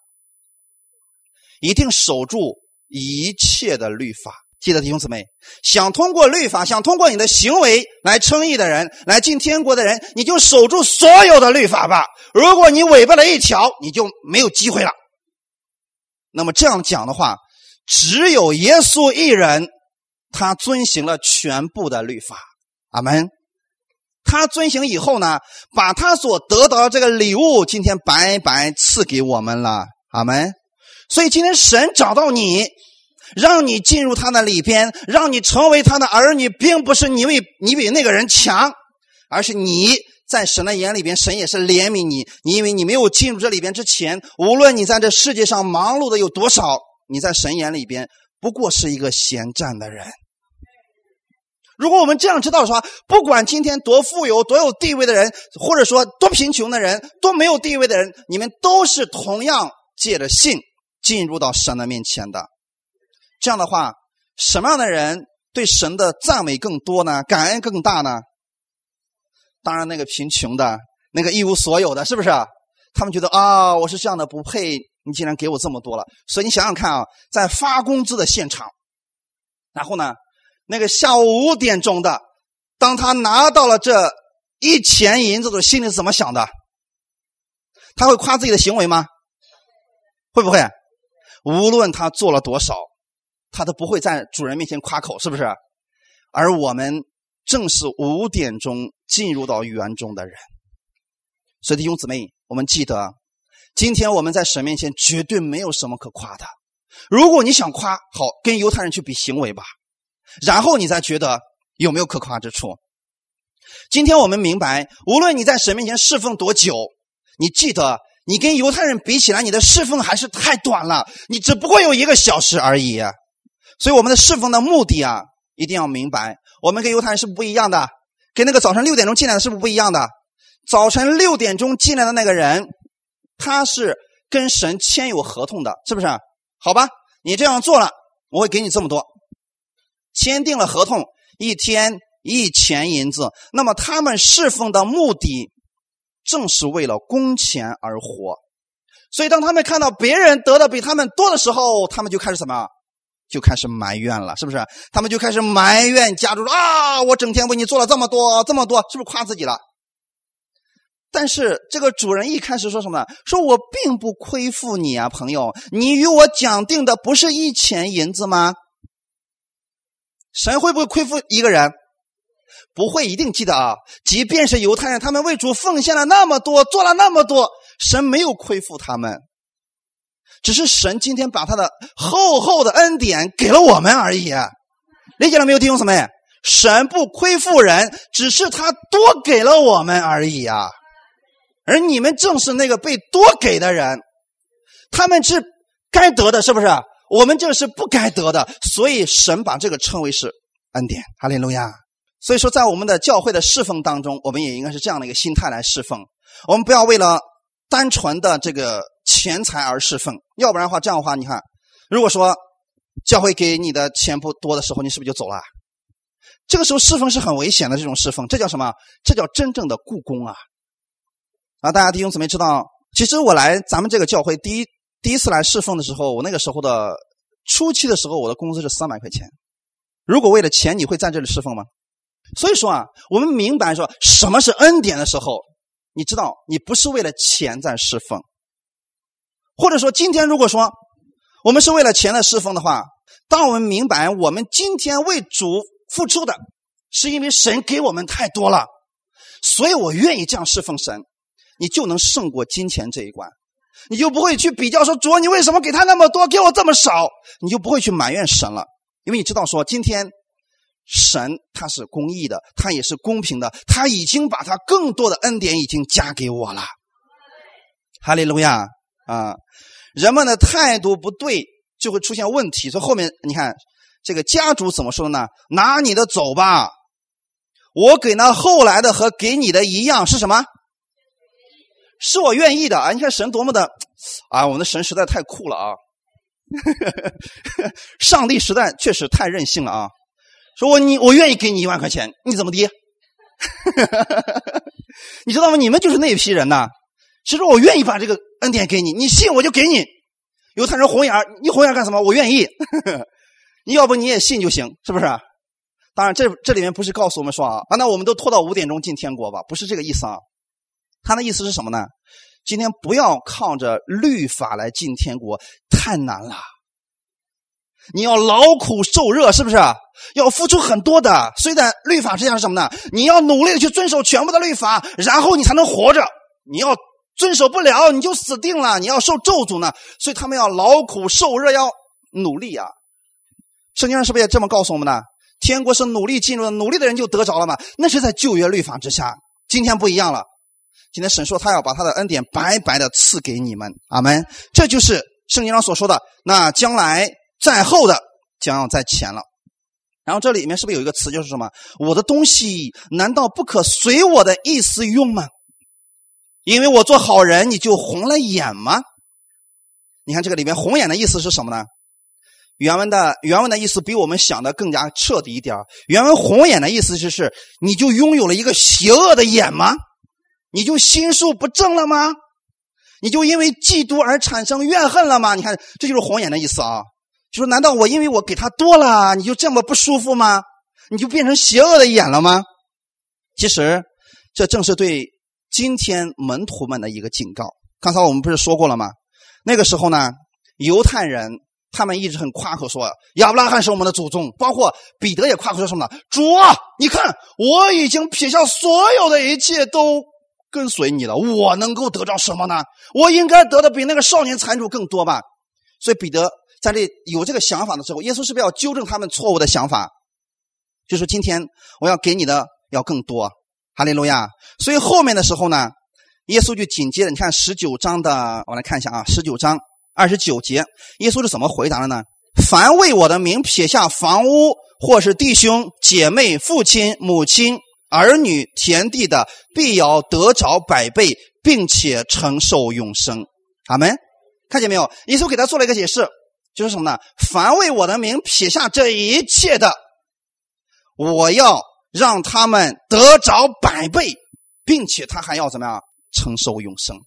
一定守住一切的律法。记得弟兄姊妹，想通过律法，想通过你的行为来称义的人，来进天国的人，你就守住所有的律法吧。如果你违背了一条，你就没有机会了。那么这样讲的话，只有耶稣一人，他遵行了全部的律法。阿门。他遵行以后呢，把他所得到的这个礼物，今天白白赐给我们了，阿门。所以今天神找到你，让你进入他的里边，让你成为他的儿女，并不是你为你比那个人强，而是你在神的眼里边，神也是怜悯你。你因为你没有进入这里边之前，无论你在这世界上忙碌的有多少，你在神眼里边不过是一个闲站的人。如果我们这样知道的话，不管今天多富有、多有地位的人，或者说多贫穷的人、多没有地位的人，你们都是同样借着信进入到神的面前的。这样的话，什么样的人对神的赞美更多呢？感恩更大呢？当然，那个贫穷的、那个一无所有的，是不是？他们觉得啊，我是这样的，不配，你竟然给我这么多了。所以你想想看啊，在发工资的现场，然后呢？那个下午五点钟的，当他拿到了这一钱银子的心里是怎么想的？他会夸自己的行为吗？会不会？无论他做了多少，他都不会在主人面前夸口，是不是？而我们正是五点钟进入到园中的人，所以弟兄姊妹，我们记得，今天我们在神面前绝对没有什么可夸的。如果你想夸，好，跟犹太人去比行为吧。然后你再觉得有没有可夸之处？今天我们明白，无论你在神面前侍奉多久，你记得你跟犹太人比起来，你的侍奉还是太短了。你只不过有一个小时而已。所以我们的侍奉的目的啊，一定要明白，我们跟犹太人是不一样的，跟那个早晨六点钟进来的是不是不一样的？早晨六点钟进来的那个人，他是跟神签有合同的，是不是？好吧，你这样做了，我会给你这么多。签订了合同，一天一钱银子。那么他们侍奉的目的，正是为了工钱而活。所以当他们看到别人得的比他们多的时候，他们就开始什么？就开始埋怨了，是不是？他们就开始埋怨家主啊！我整天为你做了这么多，这么多，是不是夸自己了？但是这个主人一开始说什么？说我并不亏负你啊，朋友，你与我讲定的不是一钱银子吗？神会不会亏负一个人？不会，一定记得啊！即便是犹太人，他们为主奉献了那么多，做了那么多，神没有亏负他们，只是神今天把他的厚厚的恩典给了我们而已。理解了没有，弟兄姊妹？神不亏负人，只是他多给了我们而已啊！而你们正是那个被多给的人，他们是该得的，是不是？我们这是不该得的，所以神把这个称为是恩典。哈利路亚。所以说，在我们的教会的侍奉当中，我们也应该是这样的一个心态来侍奉。我们不要为了单纯的这个钱财而侍奉，要不然的话，这样的话，你看，如果说教会给你的钱不多的时候，你是不是就走了？这个时候侍奉是很危险的，这种侍奉，这叫什么？这叫真正的故宫啊！啊，大家弟兄姊妹知道，其实我来咱们这个教会第一第一次来侍奉的时候，我那个时候的初期的时候，我的工资是三百块钱。如果为了钱，你会在这里侍奉吗？所以说啊，我们明白说什么是恩典的时候，你知道你不是为了钱在侍奉，或者说今天如果说我们是为了钱来侍奉的话，当我们明白我们今天为主付出的是因为神给我们太多了，所以我愿意这样侍奉神，你就能胜过金钱这一关，你就不会去比较说主你为什么给他那么多，给我这么少，你就不会去埋怨神了，因为你知道说今天。神他是公义的，他也是公平的，他已经把他更多的恩典已经加给我了。哈利路亚啊！人们的态度不对，就会出现问题。所以后面你看这个家主怎么说的呢？拿你的走吧，我给那后来的和给你的一样是什么？是我愿意的啊！你看神多么的啊！我们的神实在太酷了啊！上帝实在确实太任性了啊！说我你我愿意给你一万块钱，你怎么的？你知道吗？你们就是那批人呐。其实我愿意把这个恩典给你，你信我就给你。犹太人红眼你红眼干什么？我愿意。你要不你也信就行，是不是？当然，这这里面不是告诉我们说啊，那我们都拖到五点钟进天国吧？不是这个意思啊。他的意思是什么呢？今天不要靠着律法来进天国，太难了。你要劳苦受热，是不是？要付出很多的。虽然律法之下是什么呢？你要努力的去遵守全部的律法，然后你才能活着。你要遵守不了，你就死定了。你要受咒诅呢。所以他们要劳苦受热，要努力啊。圣经上是不是也这么告诉我们的？天国是努力进入的，努力的人就得着了嘛。那是在旧约律法之下。今天不一样了。今天神说他要把他的恩典白白的赐给你们。阿门。这就是圣经上所说的。那将来。在后的将要在前了，然后这里面是不是有一个词，就是什么？我的东西难道不可随我的意思用吗？因为我做好人，你就红了眼吗？你看这个里面红眼的意思是什么呢？原文的原文的意思比我们想的更加彻底一点。原文红眼的意思就是，你就拥有了一个邪恶的眼吗？你就心术不正了吗？你就因为嫉妒而产生怨恨了吗？你看，这就是红眼的意思啊。就说：“难道我因为我给他多了，你就这么不舒服吗？你就变成邪恶的眼了吗？”其实，这正是对今天门徒们的一个警告。刚才我们不是说过了吗？那个时候呢，犹太人他们一直很夸口说亚伯拉罕是我们的祖宗，包括彼得也夸口说什么呢？主啊，你看我已经撇下所有的一切都跟随你了，我能够得到什么呢？我应该得的比那个少年残主更多吧？所以彼得。在这有这个想法的时候，耶稣是不是要纠正他们错误的想法？就说今天我要给你的要更多，哈利路亚。所以后面的时候呢，耶稣就紧接着，你看十九章的，我来看一下啊，十九章二十九节，耶稣是怎么回答的呢？凡为我的名撇下房屋，或是弟兄姐妹、父亲母亲、儿女、田地的，必要得着百倍，并且承受永生。阿门。看见没有？耶稣给他做了一个解释。就是什么呢？凡为我的名撇下这一切的，我要让他们得着百倍，并且他还要怎么样承受永生？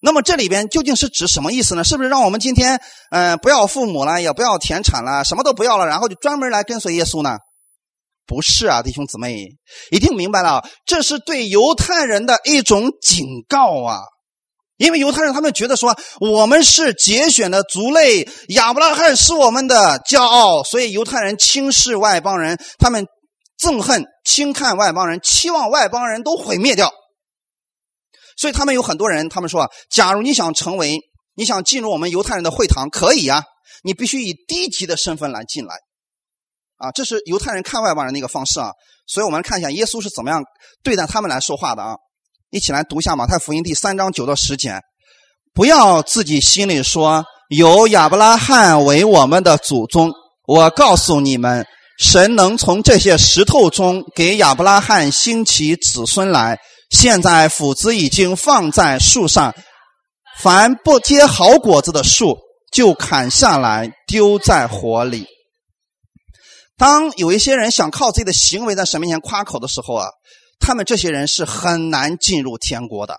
那么这里边究竟是指什么意思呢？是不是让我们今天嗯不要父母了，也不要田产了，什么都不要了，然后就专门来跟随耶稣呢？不是啊，弟兄姊妹，一定明白了，这是对犹太人的一种警告啊。因为犹太人他们觉得说我们是节选的族类，亚伯拉罕是我们的骄傲，所以犹太人轻视外邦人，他们憎恨、轻看外邦人，期望外邦人都毁灭掉。所以他们有很多人，他们说：啊假如你想成为，你想进入我们犹太人的会堂，可以啊，你必须以低级的身份来进来。啊，这是犹太人看外邦人的一个方式啊。所以我们看一下耶稣是怎么样对待他们来说话的啊。一起来读一下马太福音第三章九到十节，不要自己心里说有亚伯拉罕为我们的祖宗。我告诉你们，神能从这些石头中给亚伯拉罕兴起子孙来。现在斧子已经放在树上，凡不结好果子的树，就砍下来丢在火里。当有一些人想靠自己的行为在神面前夸口的时候啊，他们这些人是很难进入天国的。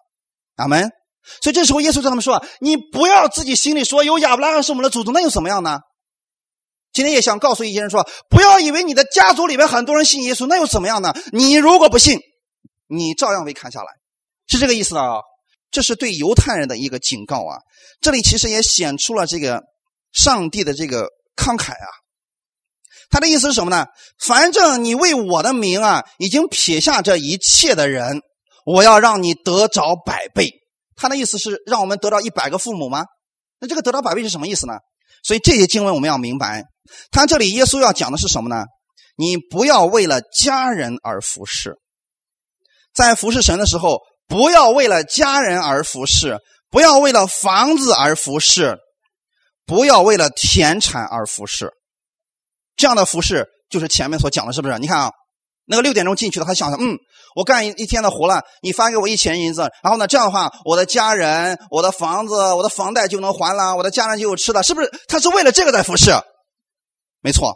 阿门。所以这时候耶稣对他们说：“你不要自己心里说有亚伯拉罕是我们的祖宗，那又怎么样呢？”今天也想告诉一些人说：“不要以为你的家族里面很多人信耶稣，那又怎么样呢？你如果不信，你照样被砍下来，是这个意思啊。”这是对犹太人的一个警告啊！这里其实也显出了这个上帝的这个慷慨啊。他的意思是什么呢？反正你为我的名啊，已经撇下这一切的人，我要让你得着百倍。他的意思是让我们得到一百个父母吗？那这个得到百倍是什么意思呢？所以这些经文我们要明白，他这里耶稣要讲的是什么呢？你不要为了家人而服侍，在服侍神的时候。不要为了家人而服侍，不要为了房子而服侍，不要为了田产而服侍。这样的服侍就是前面所讲的，是不是？你看啊，那个六点钟进去的，他想想，嗯，我干一一天的活了，你发给我一钱银子，然后呢，这样的话，我的家人、我的房子、我的房贷就能还了，我的家人就有吃的，是不是？他是为了这个在服侍，没错。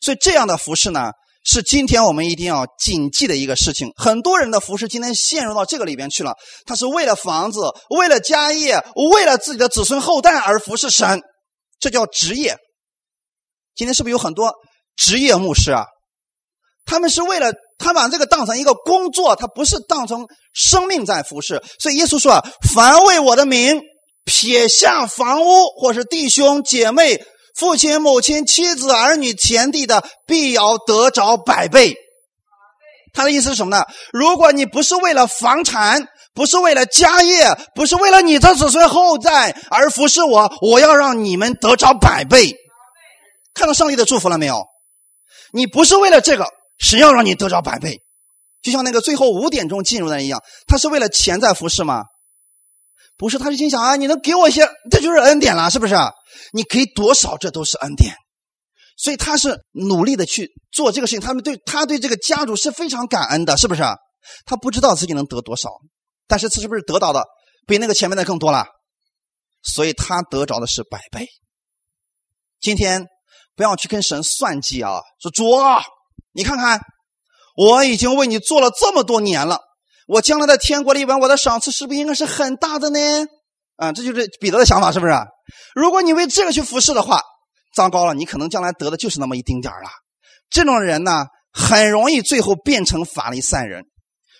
所以这样的服侍呢？是今天我们一定要谨记的一个事情。很多人的服侍今天陷入到这个里边去了，他是为了房子、为了家业、为了自己的子孙后代而服侍神，这叫职业。今天是不是有很多职业牧师啊？他们是为了他把这个当成一个工作，他不是当成生命在服侍。所以耶稣说：“凡为我的名撇下房屋或是弟兄姐妹。”父亲、母亲、妻子、儿女、田地的，必要得着百倍。他的意思是什么呢？如果你不是为了房产，不是为了家业，不是为了你的子孙后代而服侍我，我要让你们得着百倍。看到上帝的祝福了没有？你不是为了这个，神要让你得着百倍。就像那个最后五点钟进入的人一样，他是为了钱在服侍吗？不是，他是心想啊，你能给我一些，这就是恩典了，是不是？你给多少，这都是恩典。所以他是努力的去做这个事情。他们对他对这个家主是非常感恩的，是不是？他不知道自己能得多少，但是他是不是得到的比那个前面的更多了？所以他得着的是百倍。今天不要去跟神算计啊，说主啊，你看看，我已经为你做了这么多年了。我将来在天国里边，我的赏赐是不是应该是很大的呢？啊，这就是彼得的想法，是不是？如果你为这个去服侍的话，糟糕了，你可能将来得的就是那么一丁点儿了。这种人呢，很容易最后变成法利赛人。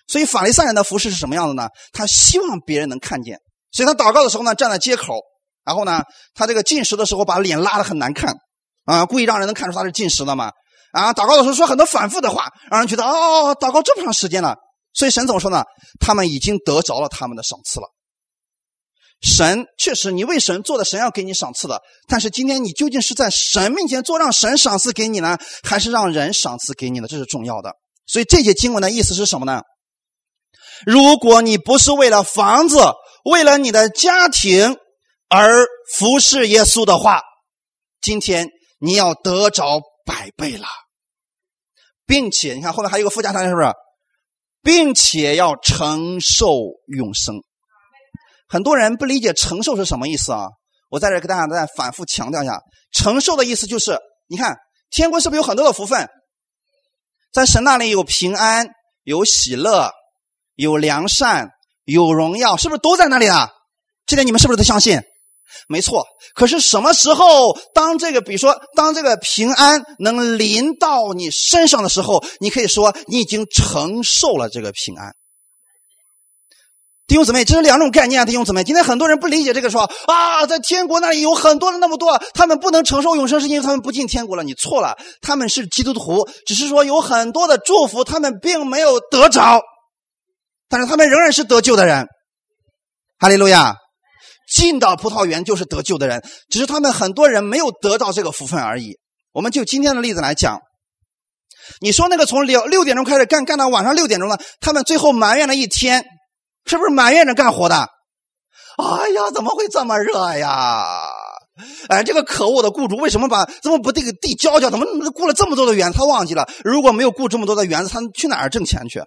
所以法利赛人的服侍是什么样的呢？他希望别人能看见，所以他祷告的时候呢，站在街口，然后呢，他这个进食的时候把脸拉得很难看，啊，故意让人能看出他是进食的嘛。啊，祷告的时候说很多反复的话，让人觉得哦，祷告这么长时间了。所以神怎么说呢？他们已经得着了他们的赏赐了。神确实，你为神做的，神要给你赏赐的。但是今天你究竟是在神面前做，让神赏赐给你呢，还是让人赏赐给你呢？这是重要的。所以这节经文的意思是什么呢？如果你不是为了房子、为了你的家庭而服侍耶稣的话，今天你要得着百倍了，并且你看后面还有个附加条件，是不是？并且要承受永生，很多人不理解承受是什么意思啊？我在这给大家再反复强调一下，承受的意思就是，你看天国是不是有很多的福分？在神那里有平安、有喜乐、有良善、有荣耀，是不是都在那里啊？这点你们是不是都相信？没错，可是什么时候，当这个，比如说，当这个平安能临到你身上的时候，你可以说你已经承受了这个平安。弟兄姊妹，这是两种概念啊！弟兄姊妹，今天很多人不理解这个，说啊，在天国那里有很多的那么多，他们不能承受永生，是因为他们不进天国了。你错了，他们是基督徒，只是说有很多的祝福，他们并没有得着，但是他们仍然是得救的人。哈利路亚。进到葡萄园就是得救的人，只是他们很多人没有得到这个福分而已。我们就今天的例子来讲，你说那个从六六点钟开始干干到晚上六点钟的，他们最后埋怨了一天，是不是埋怨着干活的？哎呀，怎么会这么热呀？哎，这个可恶的雇主为什么把怎么不这个地浇浇？怎么雇了这么多的园子？他忘记了，如果没有雇这么多的园子，他去哪儿挣钱去？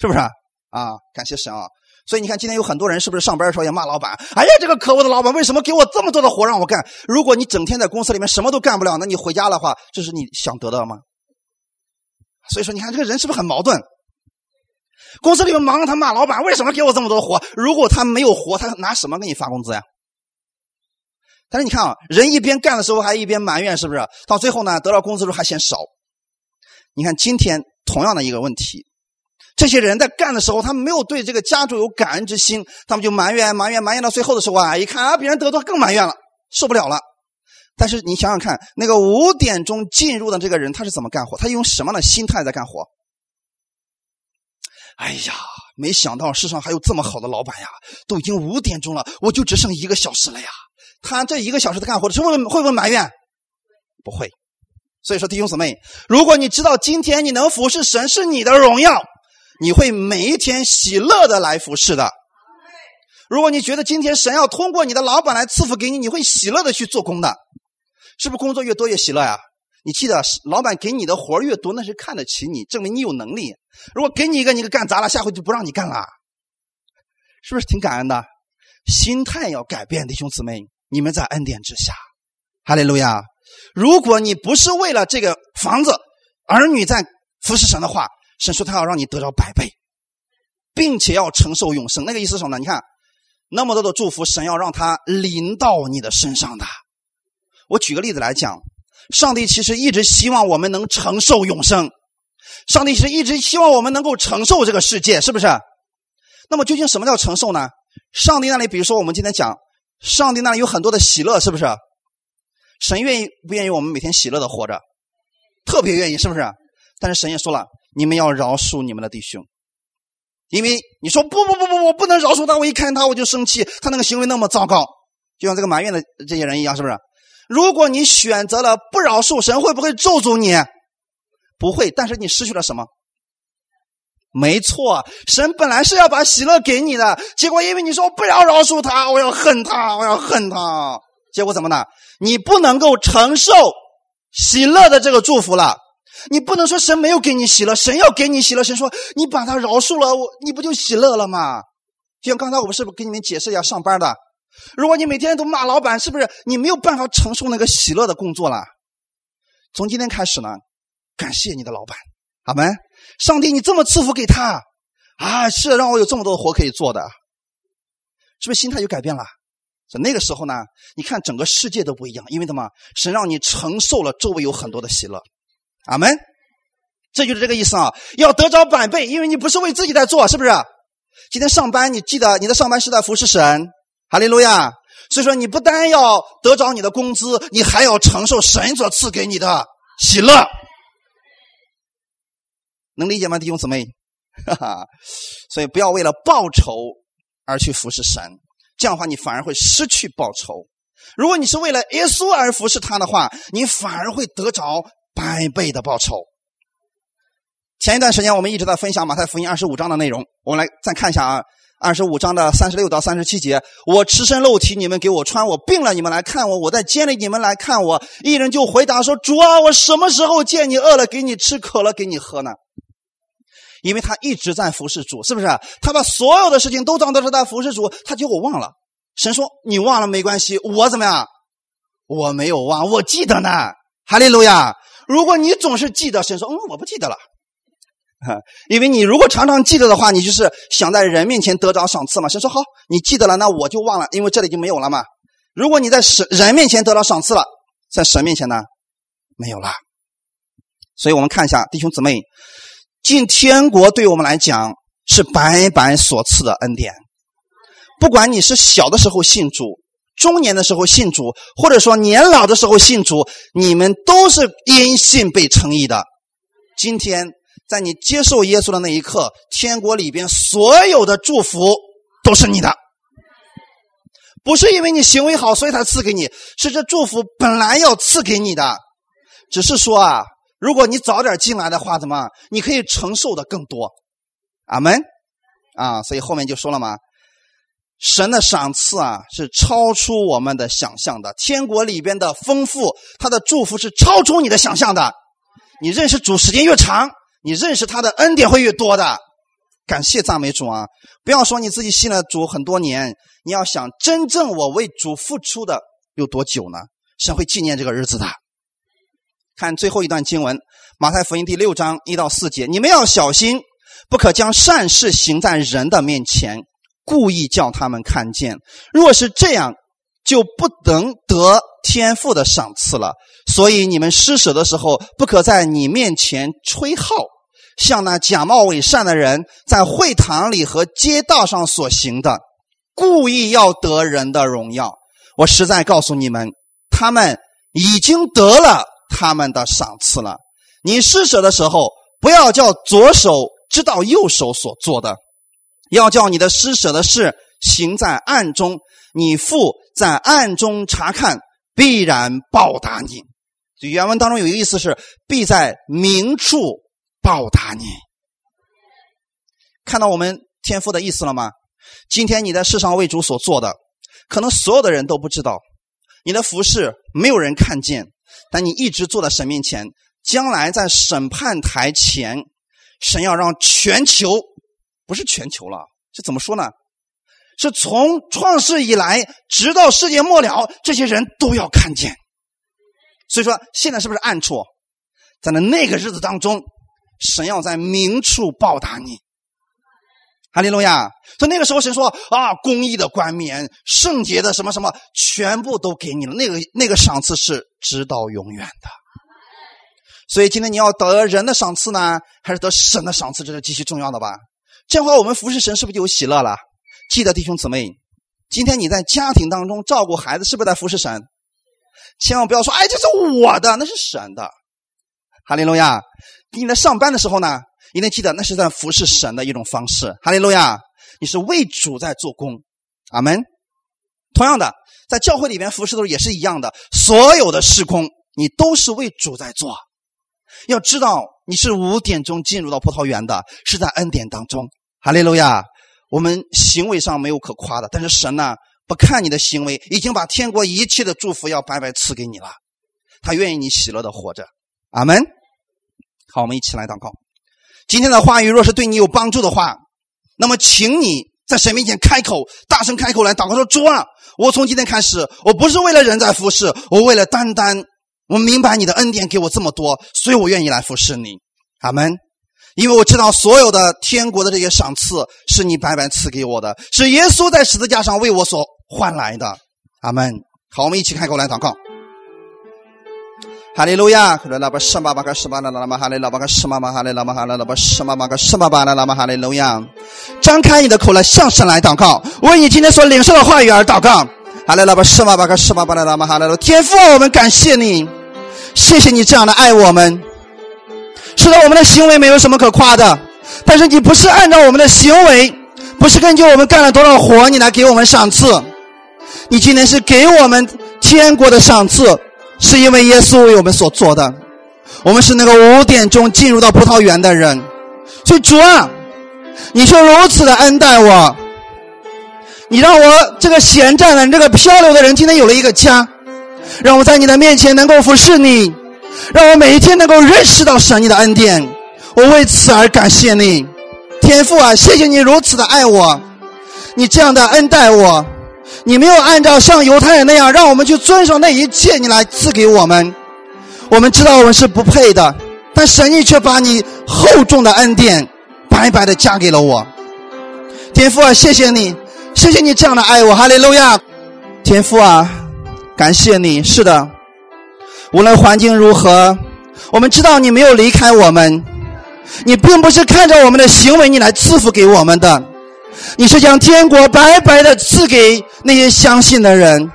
是不是啊？感谢神啊！所以你看，今天有很多人是不是上班的时候也骂老板？哎呀，这个可恶的老板为什么给我这么多的活让我干？如果你整天在公司里面什么都干不了，那你回家的话，这是你想得到吗？所以说，你看这个人是不是很矛盾？公司里面忙着他骂老板，为什么给我这么多活？如果他没有活，他拿什么给你发工资呀？但是你看啊，人一边干的时候还一边埋怨，是不是？到最后呢，得到工资的时候还嫌少。你看今天同样的一个问题。这些人在干的时候，他没有对这个家主有感恩之心，他们就埋怨、埋怨、埋怨到最后的时候啊，一看啊，别人得多更埋怨了，受不了了。但是你想想看，那个五点钟进入的这个人，他是怎么干活？他用什么样的心态在干活？哎呀，没想到世上还有这么好的老板呀！都已经五点钟了，我就只剩一个小时了呀。他这一个小时的干活，是会会不会埋怨？不会。所以说，弟兄姊妹，如果你知道今天你能服侍神是你的荣耀。你会每一天喜乐的来服侍的。如果你觉得今天神要通过你的老板来赐福给你，你会喜乐的去做工的，是不是？工作越多越喜乐呀？你记得，老板给你的活越多，那是看得起你，证明你有能力。如果给你一个，你给干砸了，下回就不让你干了，是不是挺感恩的？心态要改变，弟兄姊妹，你们在恩典之下，哈利路亚。如果你不是为了这个房子、儿女在服侍神的话，神说他要让你得到百倍，并且要承受永生。那个意思是什么呢？你看，那么多的祝福，神要让他临到你的身上的。我举个例子来讲，上帝其实一直希望我们能承受永生，上帝是一直希望我们能够承受这个世界，是不是？那么究竟什么叫承受呢？上帝那里，比如说我们今天讲，上帝那里有很多的喜乐，是不是？神愿意不愿意我们每天喜乐的活着？特别愿意，是不是？但是神也说了。你们要饶恕你们的弟兄，因为你说不不不不，我不能饶恕他。我一看他我就生气，他那个行为那么糟糕，就像这个埋怨的这些人一样，是不是？如果你选择了不饶恕，神会不会咒诅你？不会，但是你失去了什么？没错，神本来是要把喜乐给你的，结果因为你说不要饶恕他，我要恨他，我要恨他，结果怎么呢？你不能够承受喜乐的这个祝福了。你不能说神没有给你喜乐，神要给你喜乐。神说你把他饶恕了，我你不就喜乐了吗？就像刚才我们是不是给你们解释一下上班的？如果你每天都骂老板，是不是你没有办法承受那个喜乐的工作了？从今天开始呢，感谢你的老板，阿门。上帝，你这么赐福给他啊，是让我有这么多活可以做的，是不是心态就改变了？在那个时候呢，你看整个世界都不一样，因为什么？神让你承受了周围有很多的喜乐。阿门，这就是这个意思啊！要得着百倍，因为你不是为自己在做，是不是？今天上班，你记得你的上班是在服侍神，哈利路亚。所以说，你不单要得着你的工资，你还要承受神所赐给你的喜乐，能理解吗，弟兄姊妹？哈哈，所以不要为了报酬而去服侍神，这样的话你反而会失去报酬。如果你是为了耶稣而服侍他的话，你反而会得着。百倍的报酬。前一段时间我们一直在分享马太福音二十五章的内容，我们来再看一下啊，二十五章的三十六到三十七节。我赤身露体，你们给我穿；我病了，你们来看我；我在监里，你们来看我。一人就回答说：“主啊，我什么时候见你饿了给你吃，渴了给你喝呢？”因为他一直在服侍主，是不是？他把所有的事情都当做是在服侍主，他结果忘了。神说：“你忘了没关系，我怎么样？我没有忘，我记得呢。”哈利路亚。如果你总是记得，神说：“嗯，我不记得了。”哈，因为你如果常常记得的话，你就是想在人面前得着赏赐嘛。神说：“好，你记得了，那我就忘了，因为这里就没有了嘛。”如果你在神人面前得到赏赐了，在神面前呢，没有了。所以我们看一下，弟兄姊妹，进天国对我们来讲是白白所赐的恩典。不管你是小的时候信主。中年的时候信主，或者说年老的时候信主，你们都是因信被称义的。今天在你接受耶稣的那一刻，天国里边所有的祝福都是你的，不是因为你行为好所以他赐给你，是这祝福本来要赐给你的，只是说啊，如果你早点进来的话，怎么你可以承受的更多？阿门啊，所以后面就说了嘛。神的赏赐啊，是超出我们的想象的。天国里边的丰富，他的祝福是超出你的想象的。你认识主时间越长，你认识他的恩典会越多的。感谢赞美主啊！不要说你自己信了主很多年，你要想真正我为主付出的有多久呢？神会纪念这个日子的。看最后一段经文，《马太福音》第六章一到四节，你们要小心，不可将善事行在人的面前，故意叫他们看见。若是这样，就不能得天父的赏赐了。所以你们施舍的时候，不可在你面前吹号，像那假冒伪善的人在会堂里和街道上所行的，故意要得人的荣耀。我实在告诉你们，他们已经得了他们的赏赐了。你施舍的时候，不要叫左手知道右手所做的，要叫你的施舍的事行在暗中。你父在暗中查看，必然报答你。原文当中有一个意思是，必在明处报答你。看到我们天父的意思了吗？今天你在世上为主所做的，可能所有的人都不知道，你的服饰没有人看见，但你一直坐在神面前。将来在审判台前，神要让全球，不是全球了，这怎么说呢？是从创世以来，直到世界末了，这些人都要看见。所以说，现在是不是暗处？在那那个日子当中，神要在明处报答你。哈利路亚！所以那个时候，神说啊，公义的冠冕、圣洁的什么什么，全部都给你了。那个那个赏赐是直到永远的。所以今天你要得人的赏赐呢，还是得神的赏赐？这是极其重要的吧？这样的话，我们服侍神是不是就有喜乐了？记得弟兄姊妹，今天你在家庭当中照顾孩子，是不是在服侍神？千万不要说，哎，这是我的，那是神的。哈利路亚！你在上班的时候呢，一定记得那是在服侍神的一种方式。哈利路亚！你是为主在做工。阿门。同样的，在教会里面服侍的时候也是一样的，所有的事工你都是为主在做。要知道，你是五点钟进入到葡萄园的，是在恩典当中。哈利路亚！我们行为上没有可夸的，但是神呢，不看你的行为，已经把天国一切的祝福要白白赐给你了。他愿意你喜乐的活着。阿门。好，我们一起来祷告。今天的话语若是对你有帮助的话，那么请你在神面前开口，大声开口来祷告说：“主啊，我从今天开始，我不是为了人在服侍，我为了单单我明白你的恩典给我这么多，所以我愿意来服侍你。”阿门。因为我知道所有的天国的这些赏赐是你白白赐给我的，是耶稣在十字架上为我所换来的。阿门。好，我们一起开口来祷告。哈利路亚！哈利拉巴什巴巴卡什巴拉拉玛哈利拉巴卡什玛玛哈利拉玛哈利拉巴什玛玛卡什巴巴拉拉玛哈利路亚！张开你的口来向神来祷告，为你今天所领受的话语而祷告。哈利拉巴什巴巴卡什巴巴拉拉玛哈利路天父，我们感谢你，谢谢你这样的爱我们。是的，我们的行为没有什么可夸的，但是你不是按照我们的行为，不是根据我们干了多少活，你来给我们赏赐。你今天是给我们天国的赏赐，是因为耶稣为我们所做的。我们是那个五点钟进入到葡萄园的人，所以主啊，你却如此的恩待我，你让我这个闲站的、这个漂流的人，今天有了一个家，让我在你的面前能够服侍你。让我每一天能够认识到神你的恩典，我为此而感谢你，天父啊，谢谢你如此的爱我，你这样的恩待我，你没有按照像犹太人那样让我们去遵守那一切，你来赐给我们。我们知道我们是不配的，但神你却把你厚重的恩典白白的加给了我。天父啊，谢谢你，谢谢你这样的爱我，哈利路亚。天父啊，感谢你，是的。无论环境如何，我们知道你没有离开我们。你并不是看着我们的行为你来赐福给我们的，你是将天国白白的赐给那些相信的人。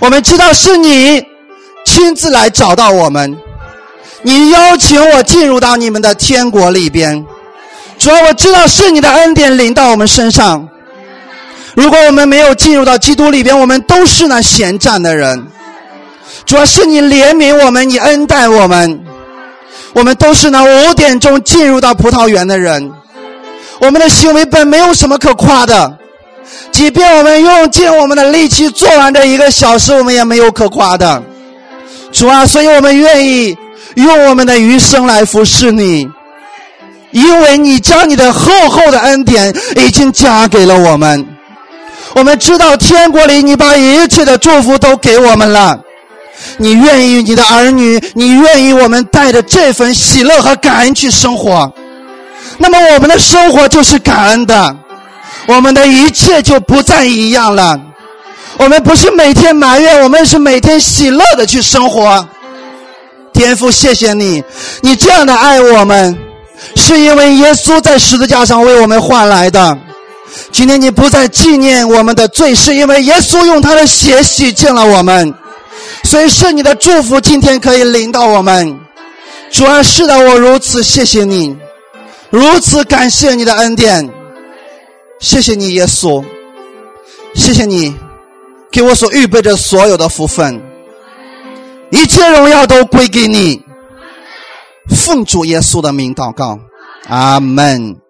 我们知道是你亲自来找到我们，你邀请我进入到你们的天国里边。主要我知道是你的恩典临到我们身上。如果我们没有进入到基督里边，我们都是那闲站的人。主要是你怜悯我们，你恩待我们，我们都是那五点钟进入到葡萄园的人。我们的行为本没有什么可夸的，即便我们用尽我们的力气做完这一个小时，我们也没有可夸的。主啊，所以我们愿意用我们的余生来服侍你，因为你将你的厚厚的恩典已经加给了我们。我们知道天国里你把一切的祝福都给我们了。你愿意你的儿女，你愿意我们带着这份喜乐和感恩去生活，那么我们的生活就是感恩的，我们的一切就不再一样了。我们不是每天埋怨，我们是每天喜乐的去生活。天父，谢谢你，你这样的爱我们，是因为耶稣在十字架上为我们换来的。今天你不再纪念我们的罪，是因为耶稣用他的血洗净了我们。所以是你的祝福，今天可以领到我们。主啊，是的，我如此谢谢你，如此感谢你的恩典，谢谢你，耶稣，谢谢你给我所预备的所有的福分，一切荣耀都归给你。奉主耶稣的名祷告，阿门。